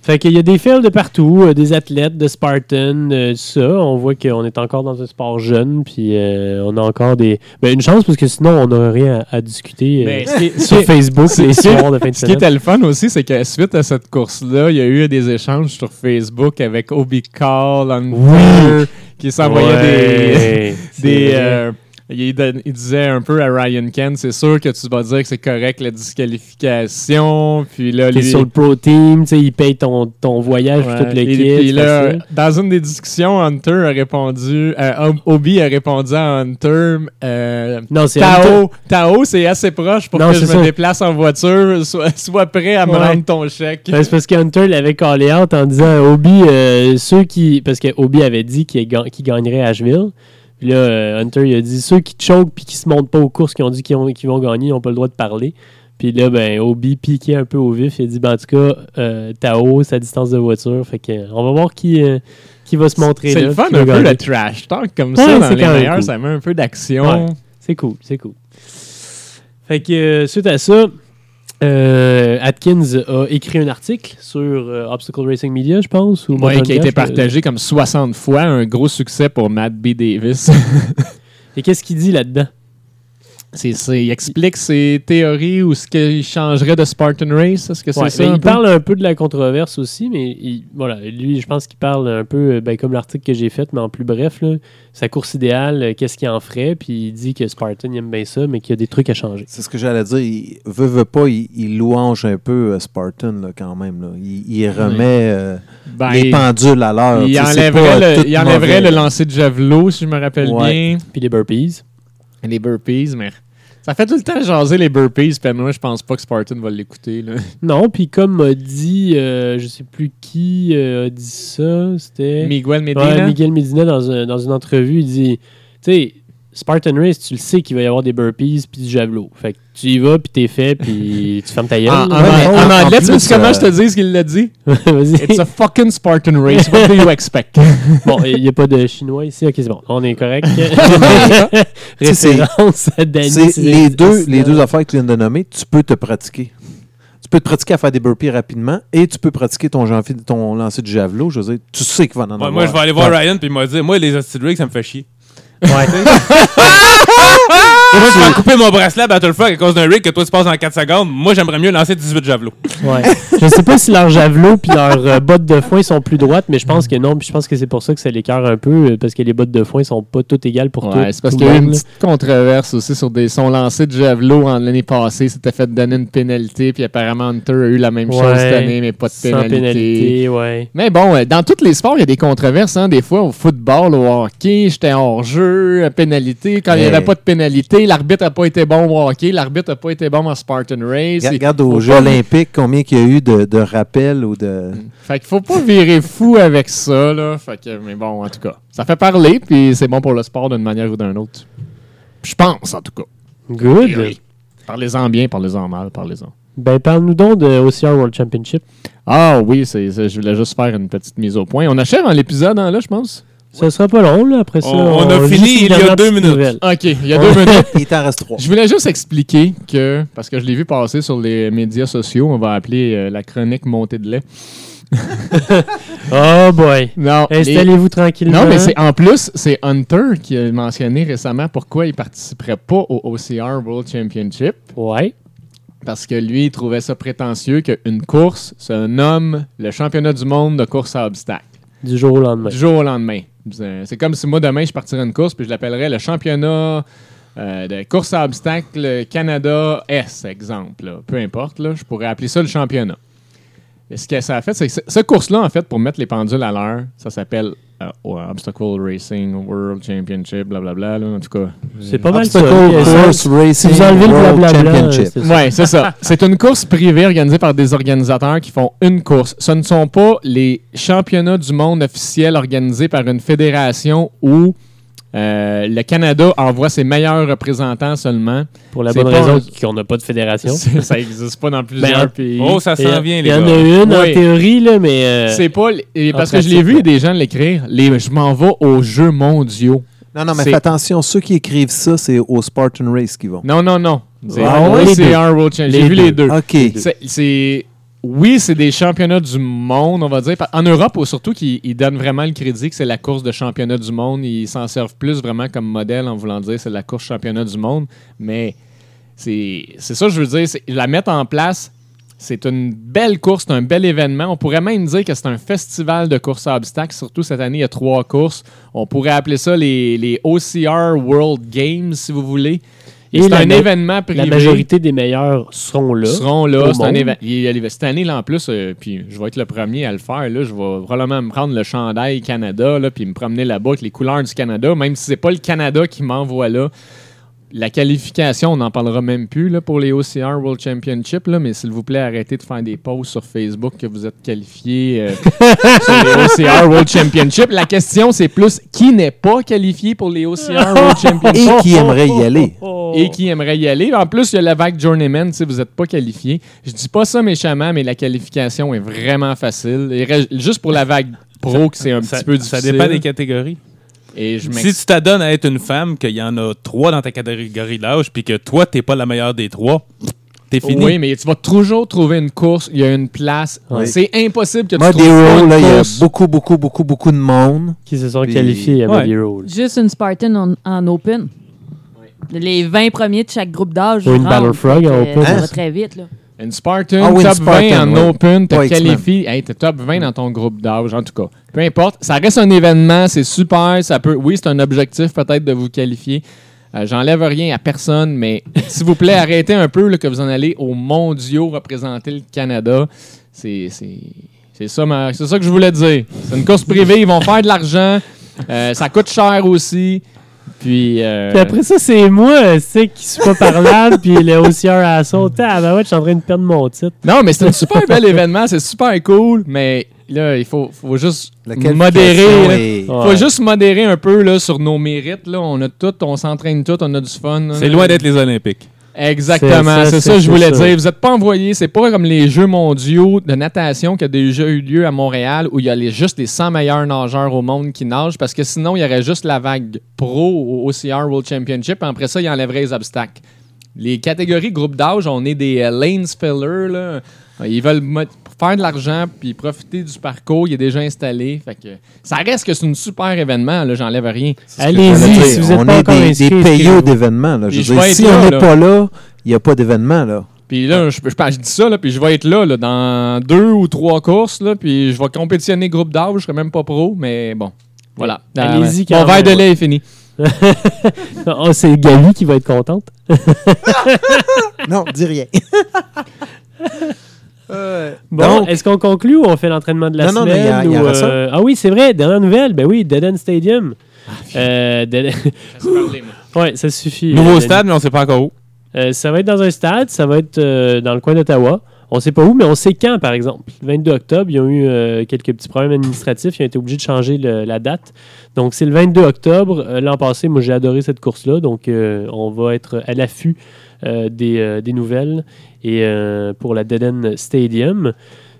Fait qu'il y a des fils de partout, euh, des athlètes de Spartan, euh, tout ça. On voit qu'on est encore dans un sport jeune, puis euh, on a encore des. Ben, une chance, parce que sinon, on n'aurait rien à, à discuter euh, Mais ce qui est- sur Facebook c'est- les ce qui est- soirs de fin de Ce qui était le fun aussi, c'est que suite à cette course-là, il y a eu des échanges sur Facebook avec Obi Call, Hunter, qui s'envoyait des. Ouais, [LAUGHS] il, disait un peu à Ryan Kent, c'est sûr que tu vas dire que c'est correct la disqualification. Puis là, sur le pro team, tu sais, il paye ton, ton voyage Ouais, pour toute et l'équipe. c'est là, dans une des discussions, Hunter a répondu, euh, Obi a répondu à Hunter, euh, Non, c'est. Tao, Tao, c'est assez proche pour Non, que je me déplace en voiture, sois, sois prêt à me Ouais. rendre ton chèque. Ben, c'est parce que Hunter l'avait callé out en disant Obi, euh, ceux qui. Parce que Obi avait dit qu'il qu'il gagnerait Asheville. Puis là, euh, Hunter, il a dit ceux qui choquent puis qui se montent pas aux courses, qui ont dit qu'ils ont- qu'ils vont gagner, ils n'ont pas le droit de parler. Puis là, ben, Obi piquait un peu au vif. Il a dit, ben, en tout cas, euh, Tao, sa distance de voiture. Fait que, on va voir qui, euh, qui va se montrer C'est le fun un peu le trash talk comme Ouais, ça dans c'est les quand même meilleurs, cool. ça met un peu d'action. Ouais. C'est cool, c'est cool. Fait que euh, suite à ça, euh, Atkins a écrit un article sur euh, Obstacle Racing Media, je pense. Ou Ouais, qui a été partagé comme 60 fois, un gros succès pour Matt B. Davis. Et qu'est-ce qu'il dit là-dedans? C'est, c'est- il explique ses théories ou ce qu'il changerait de Spartan Race. Est-ce que c'est Ouais, ça? il peu? parle un peu de la controverse aussi, mais il- voilà, lui, je pense qu'il parle un peu euh, ben, comme l'article que j'ai fait, mais en plus bref, là, sa course idéale, euh, qu'est-ce qu'il en ferait, puis il dit que Spartan il aime bien ça, mais qu'il y a des trucs à changer. C'est ce que j'allais dire. Il veut, veut pas, il, il louange un peu euh, Spartan là, quand même. Là. Il, il remet euh, Ben, les pendules à l'heure. il enlèverait, le, il enlèverait le lancer de javelot, si je me rappelle Ouais. bien. Puis les burpees. Les burpees, mais ça fait tout le temps jaser les burpees, puis moi, je pense pas que Spartan va l'écouter. Non, puis comme m'a dit, euh, je sais plus qui euh, a dit ça, c'était... Miguel Ouais, Medina. Miguel Medina, dans, un- dans une entrevue, il dit Tu sais, Spartan Race, tu le sais qu'il va y avoir des burpees puis du javelot. Fait que tu y vas, puis t'es fait, puis tu fermes ta gueule. En, en- là. Ouais, mais en en- en anglais, tu sais comment je te dis ce qu'il l'a dit? [LAUGHS] Vas-y. It's a fucking Spartan race. What do you expect? [LAUGHS] Bon, il n'y a pas de chinois ici. Ok, c'est bon. On est correct. [LAUGHS] c'est- Référence à Danny. Les deux, les deux affaires que tu viens de nommer, tu peux te pratiquer. Tu peux te pratiquer à faire des burpees rapidement et tu peux pratiquer ton, janvier- ton lancer de javelot. Je veux dire, tu sais qu'il va en Ouais, avoir. moi, je vais aller voir Ryan, puis il m'a dit Moi, les hosties ça me fait chier. Why? [LAUGHS] Moi, je vais couper mon bracelet à Battlefrog à cause d'un rig que toi, tu passes en 4 secondes. Moi, j'aimerais mieux lancer 18 javelots. Ouais. Je sais pas si leurs javelots puis leurs euh, bottes de foin sont plus droites, mais je pense que non. Puis je pense que c'est pour ça que ça l'écœure un peu, euh, parce que les bottes de foin sont pas toutes égales pour tout. Ouais, c'est parce tout qu'il y a eu une là. petite controverse aussi sur des son lancé de javelot en l'année passée. C'était fait donner une pénalité, puis apparemment Hunter a eu la même chose Ouais, cette année, mais pas de Sans pénalité. pénalité, ouais. Mais bon, euh, dans tous les sports, il y a des controverses. Hein, des fois, au football, au hockey, j'étais hors jeu, euh, pénalité. Quand il n'y avait pas de pénalité, l'arbitre n'a pas été bon au hockey, l'arbitre n'a pas été bon en Spartan Race. Regarde, aux pas- Jeux olympiques, combien qu'il y a eu de, de rappels ou de... Fait qu'il faut pas virer fou avec ça, là. Fait que, mais bon, en tout cas, ça fait parler, puis c'est bon pour le sport d'une manière ou d'une autre. Je pense, en tout cas. Good. Oui. Parlez-en bien, parlez-en mal, parlez-en. Ben, parle-nous donc de OCR World Championship. Ah oui, c'est, c'est- je voulais juste faire une petite mise au point. On achève en l'épisode, hein, là, je pense? Ça sera pas long, là, après ça. On- on a fini il y a deux minutes. nouvelle. OK, il y a deux [LAUGHS] minutes. Il t'en reste trois. Je voulais juste expliquer que, parce que je l'ai vu passer sur les médias sociaux, on va appeler euh, la chronique montée de lait. [LAUGHS] Oh boy. Installez-vous tranquillement. non mais c'est en plus, c'est Hunter qui a mentionné récemment pourquoi il participerait pas au OCR World Championship. Ouais. Parce que lui, il trouvait ça prétentieux qu'une course se nomme le championnat du monde de course à obstacles. Du jour au lendemain. Du jour au lendemain. C'est comme si moi, demain, je partirais une course puis je l'appellerais le championnat euh, de course à obstacles Canada S, exemple. Peu importe, je pourrais appeler ça le championnat. Ce que ça a fait, c'est que ce- course-là, en fait, pour mettre les pendules à l'heure, ça s'appelle euh, Obstacle Racing World Championship, blablabla. là, en tout cas, C'est pas mal ça. Obstacle oui, Course Si Racing vous enlevez le World blablabla, Championship. c'est ça. Ouais, c'est ça. [LAUGHS] C'est une course privée organisée par des organisateurs qui font une course. Ce ne sont pas les championnats du monde officiels organisés par une fédération où euh, le Canada envoie ses meilleurs représentants seulement. Pour la bonne pas raison un- [LAUGHS] qu'on n'a pas de fédération. Ça n'existe pas dans plusieurs Ben, pays. Oh, ça Il s'en vient, Il les y en gars. a une Oui. en théorie, là, mais. euh, C'est pas. en parce que je l'ai vu des gens l'écrire. Les, je m'en vais aux Jeux mondiaux. Non, non, mais fais attention, ceux qui écrivent ça, c'est au Spartan Race qui vont. Non, non, non. C'est Ah ouais? un World Championship. J'ai vu deux. les deux. OK. C'est. Oui, c'est des championnats du monde, on va dire. En Europe, ou surtout, qu'ils ils donnent vraiment le crédit que c'est la course de championnat du monde. Ils s'en servent plus vraiment comme modèle en voulant dire c'est la course championnat du monde. Mais c'est ça, je veux dire. La mettre en place, c'est une belle course, c'est un bel événement. On pourrait même dire que c'est un festival de course à obstacles. Surtout cette année, il y a trois courses. On pourrait appeler ça les OCR World Games, si vous voulez. Et C'est un événement privé La majorité des meilleurs seront là. seront là. C'est un Cette année, là, en plus, euh, puis je vais être le premier à le faire. Là, je vais probablement me prendre le chandail Canada, là, puis me promener là-bas avec les couleurs du Canada, même si c'est pas le Canada qui m'envoie là. La qualification, on n'en parlera même plus là, pour les OCR World Championship, là, mais s'il vous plaît, arrêtez de faire des posts sur Facebook que vous êtes qualifié euh, [LAUGHS] sur les OCR World Championship. La question, c'est plus qui n'est pas qualifié pour les OCR World Championship? Et qui aimerait y aller? et qui aimerait y aller? En plus, il y a la vague Journeyman, si vous n'êtes pas qualifié. Je dis pas ça méchamment, mais la qualification est vraiment facile. Juste pour la vague pro, que c'est un Ça, petit peu ça difficile. dépend des catégories. Et je Si tu t'adonnes à être une femme, qu'il y en a trois dans ta catégorie d'âge, puis que toi, t'es pas la meilleure des trois, t'es fini. Oui, mais tu vas toujours trouver une course, il y a une place. Oui. C'est impossible que tu Muddy trouves pas Roll, une là, il y a beaucoup, beaucoup, beaucoup, beaucoup de monde. Qui se sont Puis- qualifiés à Ouais. Muddy Roll. Juste une Spartan en, en open. Les 20 premiers de chaque groupe d'âge. Ou une. Battle Frog en open. Ça Hein? va très vite, là. Une Spartan, Ah oui, une top Spartan, 20 en ouais. open, te Pas X-Men. qualifie. Hey, t'es top 20 dans ton groupe d'âge, en tout cas. Peu importe. Ça reste un événement, c'est super. Ça peut, oui, c'est un objectif peut-être de vous qualifier. Euh, J'enlève rien à personne, mais [LAUGHS] s'il vous plaît, arrêtez un peu là, que vous en allez aux mondiaux représenter le Canada. C'est c'est- c'est ça, ma- c'est ça que je voulais dire. C'est une course privée, ils vont faire de l'argent. Euh, ça coûte cher aussi. Puis, euh, Puis après ça, c'est moi, euh, tu sais, qui suis pas parlable, puis le OCR à saut. Ah, ben ouais, je suis en train de perdre mon titre. Non, mais c'est un super bel événement, c'est super cool, mais là, il faut, faut juste modérer. Ouais. faut juste modérer un peu là, sur nos mérites. Là. On a tout, on s'entraîne tout, on a du fun. C'est loin d'être les Olympiques. Exactement, C'est ça, que je voulais ça. dire. Vous n'êtes pas envoyés, c'est pas comme les Jeux mondiaux de natation qui a déjà eu lieu à Montréal où il y a les, juste les 100 meilleurs nageurs au monde qui nagent parce que sinon, il y aurait juste la vague pro au OCR World Championship et après ça, il enlèverait les obstacles. Les catégories groupe d'âge, on est des euh, lanes fillers. Là. Ils veulent faire de l'argent puis profiter du parcours, il est déjà installé. Fait que ça reste que c'est un super événement, là, j'enlève rien. Allez-y, si vous êtes on pas est encore des, inscrit, des payaux inscrivez-vous. d'événements. là. Je veux dire, si être on là, n'est là. pas là, il n'y a pas d'événement. là. Puis là, je, je, je dis ça, là, puis je vais être là, là, dans deux ou trois courses, là, puis je vais compétitionner groupe d'âge, je serai même pas pro, mais bon, voilà. Allez-y Mon verre de lait est fini. [LAUGHS] Oh, c'est Gabi qui va être contente. [LAUGHS] Non, dis rien. [LAUGHS] Bon, Donc- est-ce qu'on conclut ou on fait l'entraînement de la Non, semaine? y a- y ça. euh, Ah oui, c'est vrai, dernière nouvelle. Ben oui, Dead End Stadium. Euh, Dead- [LAUGHS] ouais, ça suffit. Nouveau euh, stade, mais on sait pas encore où. Euh, ça va être dans un stade, ça va être euh, dans le coin d'Ottawa. On sait pas où, mais on sait quand, par exemple. Le 22 octobre, ils ont eu euh, quelques petits problèmes administratifs. Ils ont été obligés de changer le- la date. Donc, c'est le 22 octobre. Euh, L'an passé, moi, j'ai adoré cette course-là. Donc, euh, on va être à l'affût des, des nouvelles et pour la Dead End Stadium.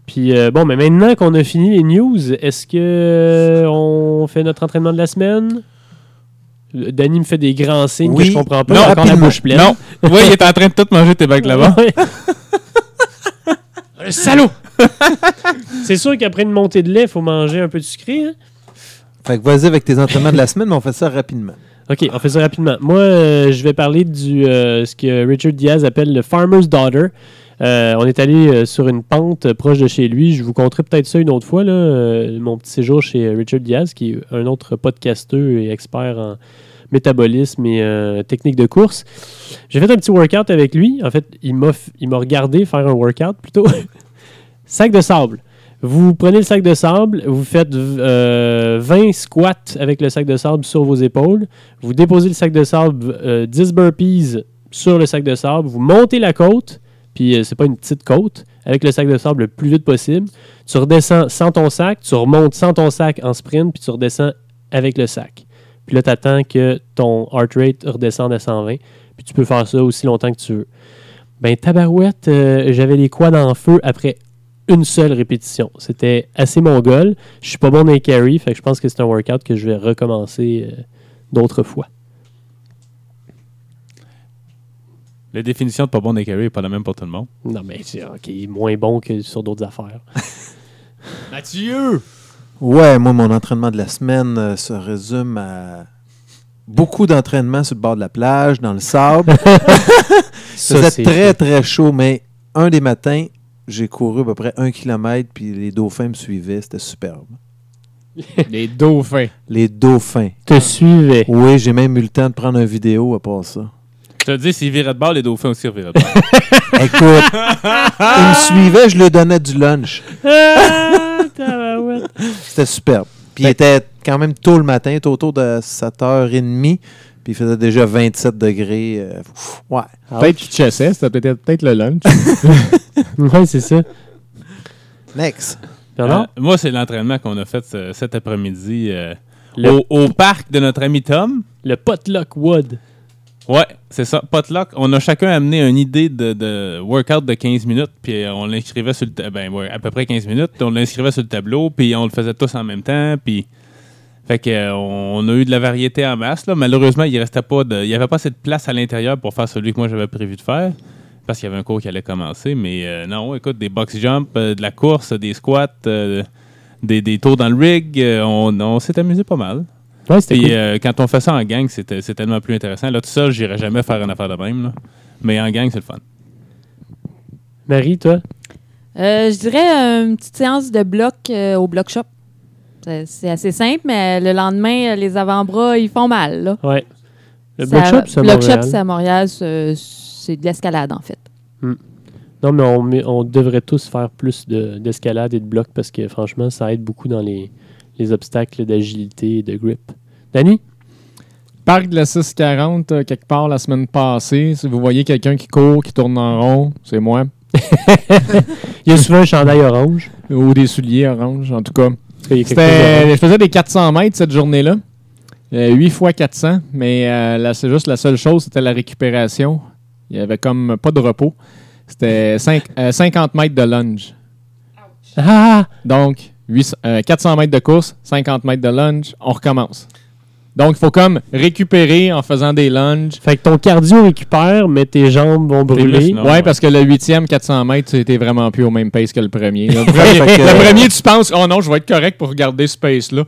Puis, euh, bon, mais maintenant qu'on a fini les news, est-ce que euh, on fait notre entraînement de la semaine? Danny me fait des grands signes Oui. que je comprends pas. Non, encore la bouche pleine. Non. oui, il est en train de tout manger tes bacs là-bas. [LAUGHS] Un salaud! [LAUGHS] C'est sûr qu'après une montée de lait, il faut manger un peu de sucré. hein? Fait que vas-y avec tes entraînements de la semaine, mais on fait ça rapidement. OK, on fait ça rapidement. Moi, euh, je vais parler du euh, ce que Richard Diaz appelle le Farmer's Daughter. Euh, on est allé euh, sur une pente euh, proche de chez lui. Je vous conterai peut-être ça une autre fois, là, euh, mon petit séjour chez Richard Diaz, qui est un autre podcasteur et expert en métabolisme et euh, technique de course. J'ai fait un petit workout avec lui. En fait, il m'a regardé faire un workout plutôt. [LAUGHS] sac de sable. Vous prenez le sac de sable, vous faites euh, 20 squats avec le sac de sable sur vos épaules. Vous déposez le sac de sable, euh, 10 burpees sur le sac de sable. Vous montez la côte, puis euh, c'est pas une petite côte, avec le sac de sable le plus vite possible. Tu redescends sans ton sac, tu remontes sans ton sac en sprint, puis tu redescends avec le sac. Puis là, tu attends que ton heart rate redescende à 120. Puis tu peux faire ça aussi longtemps que tu veux. Ben, tabarouette, euh, j'avais les quads en feu après une seule répétition. C'était assez mongol. Je suis pas bon dans les carry, fait que je pense que c'est un workout que je vais recommencer euh, d'autres fois. La définition de pas bon des carry n'est pas la même pour tout le monde. Non, mais c'est ok, moins bon que sur d'autres affaires. [LAUGHS] Mathieu! Ouais, moi, mon entraînement de la semaine euh, se résume à beaucoup d'entraînement sur le bord de la plage, dans le sable. [LAUGHS] Ça, Ça c'est- faisait très, très chaud, mais un des matins, j'ai couru à peu près un kilomètre, puis les dauphins me suivaient. C'était superbe. [LAUGHS] Les dauphins. Les dauphins. te suivais. Oui, j'ai même eu le temps de prendre une vidéo à part ça. Je te dis, s'ils viraient de bord, les dauphins aussi viraient de bord. [LAUGHS] Écoute, ils me suivaient, je leur donnais du lunch. Ah. C'était superbe. Puis il était quand même tôt le matin, était autour de 7h30, puis il faisait déjà 27 degrés. euh, ouais. Peut-être qu'il chassait, c'était peut-être peut-être le lunch. [LAUGHS] Ouais, c'est ça. Next. Euh, moi, c'est l'entraînement qu'on a fait ce- cet après-midi euh, au, au parc de notre ami Tom. Le potluck wood. Ouais, c'est ça. Potluck. On a chacun amené une idée de, de workout de 15 minutes, puis euh, on l'inscrivait sur le ta- ben ouais, à peu près 15 minutes, on l'inscrivait sur le tableau, puis on le faisait tous en même temps, puis fait que euh, on a eu de la variété en masse là. Malheureusement, il restait pas de il y avait pas cette place à l'intérieur pour faire celui que moi j'avais prévu de faire parce qu'il y avait un cours qui allait commencer, mais euh, non, écoute, des box jump, euh, de la course, des squats, des, des tours dans le rig, on, on s'est amusé pas mal. Ouais, c'était cool. euh, quand on fait ça en gang, c'est c'est tellement plus intéressant. Là, tout seul, j'irais jamais faire une affaire de même. là. Mais en gang, c'est le fun. Marie, toi? Euh, je dirais une petite séance de bloc euh, au bloc shop. C'est assez simple, mais le lendemain, euh, les avant-bras, ils font mal. Là. Ouais. Le block shop, c'est à Block Montréal. shop, c'est à Montréal. c'est- de l'escalade, en fait. Non, mais on, met- on devrait tous faire plus de- d'escalade et de bloc parce que franchement, ça aide beaucoup dans les, les obstacles d'agilité et de grip. Danny? Parc de la 640, euh, quelque part la semaine passée. Si vous voyez quelqu'un qui court, qui tourne en rond, c'est moi. [LAUGHS] Il y a souvent un chandail orange. Ou des souliers orange, en tout cas. Je faisais des 400 mètres cette journée-là. 8 fois 400, mais euh, là, c'est juste la seule chose, c'était la récupération. Il y avait comme pas de repos. C'était cinq- euh, 50 mètres de lunge. Ah! Donc, 800 euh, 400 mètres de course, 50 mètres de lunge, on recommence. Donc, il faut comme récupérer en faisant des lunges. Fait que ton cardio récupère, mais tes jambes vont brûler. muscles, non. Ouais, ouais. parce que le huitième 400 mètres, tu étais vraiment plus au même pace que le premier. Le [LAUGHS] premier, que- le premier, tu penses, oh non, je vais être correct pour regarder ce pace-là.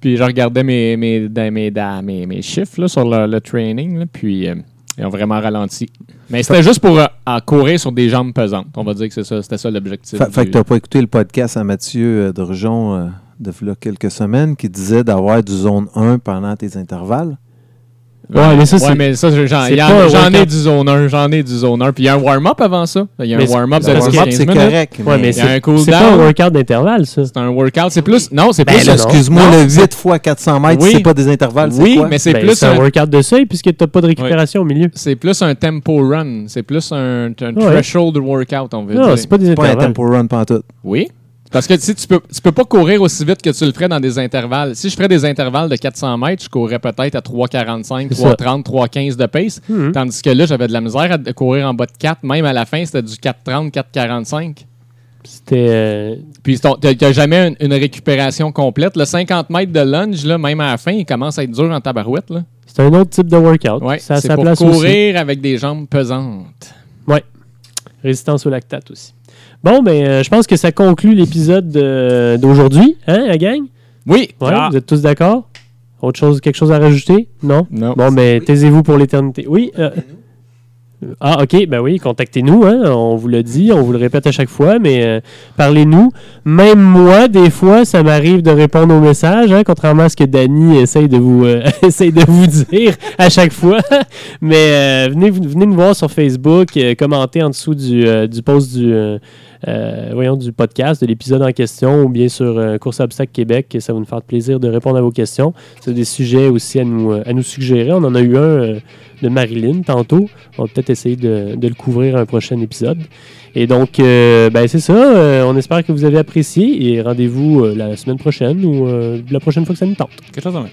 Puis je regardais mes, mes, mes, mes, mes chiffres là, sur le, le training, là, puis euh, ils ont vraiment ralenti. Mais c'était juste pour euh, à courir sur des jambes pesantes. On va dire que c'est ça, c'était ça l'objectif. Fait, fait que tu n'as pas écouté le podcast à Mathieu euh, Drujon euh, de v'là quelques semaines qui disait d'avoir du zone 1 pendant tes intervalles. Ouais, mais ça, Ouais, c'est- mais ça, j'en c'est y en- pas un j'en ai workout. du zone 1, j'en ai du zone 1. Puis il y a un warm-up avant ça. Il y a un Mais c'est- warm-up de parce Le que- 10 warm-up, 15 c'est minutes. correct. Ouais, mais Il y a un c'est cool c'est pas down. un workout d'intervalle, ça. C'est un workout. C'est plus. Non, c'est Ben plus. là, non. Excuse-moi, Non, le c'est- 8 fois 400 mètres, Oui. c'est pas des intervalles, c'est Oui, quoi? mais c'est Ben, plus c'est un un workout de seuil puisque t'as pas de récupération au milieu. C'est plus un tempo run. C'est plus un, un Ouais. threshold workout, on veut Non, dire. c'est pas des C'est pas un intervalles. tempo run pantoute. Oui. Parce que tu tu peux, tu peux pas courir aussi vite que tu le ferais dans des intervalles. Si je ferais des intervalles de 400 mètres, je courrais peut-être à 3,45, C'est ça. 3,30, 3,15 de pace. Mhm. Tandis que là, j'avais de la misère à courir en bas de 4. Même à la fin, c'était du 4,30, 4,45. C'était. euh, Puis t'as t'as jamais une, une récupération complète. Le 50 mètres de lunge, là, même à la fin, il commence à être dur en tabarouette. C'est un autre type de workout. Ouais, c'est pour place courir avec des jambes pesantes. aussi. Résistance au lactate aussi. Bon, ben, euh, je pense que ça conclut l'épisode de- d'aujourd'hui, hein, la gang? Oui. Ouais, Ah. vous êtes tous d'accord? Autre chose, quelque chose à rajouter? Non? Non. Bon, mais taisez-vous pour l'éternité. Oui. euh, Ah, OK, ben oui, contactez-nous, hein, on vous le dit, on vous le répète à chaque fois, mais euh, parlez-nous. Même moi, des fois, ça m'arrive de répondre aux messages, hein, contrairement à ce que Danny essaye de vous, euh, [LAUGHS] essaye de vous dire à chaque fois. [LAUGHS] mais euh, venez, venez nous voir sur Facebook, euh, commentez en dessous du, euh, du post du, euh, voyons, du podcast, de l'épisode en question, ou bien sur euh, Course à Obstacle Québec, ça va nous faire plaisir de répondre à vos questions. C'est des sujets aussi à nous, euh, à nous suggérer. On en a eu un euh, de Marilyn tantôt. On va peut-être essayer de, de le couvrir un prochain épisode. Et donc, euh, ben, c'est ça. On espère que vous avez apprécié et rendez-vous la semaine prochaine ou la prochaine fois que ça nous tente. Quelque chose en même.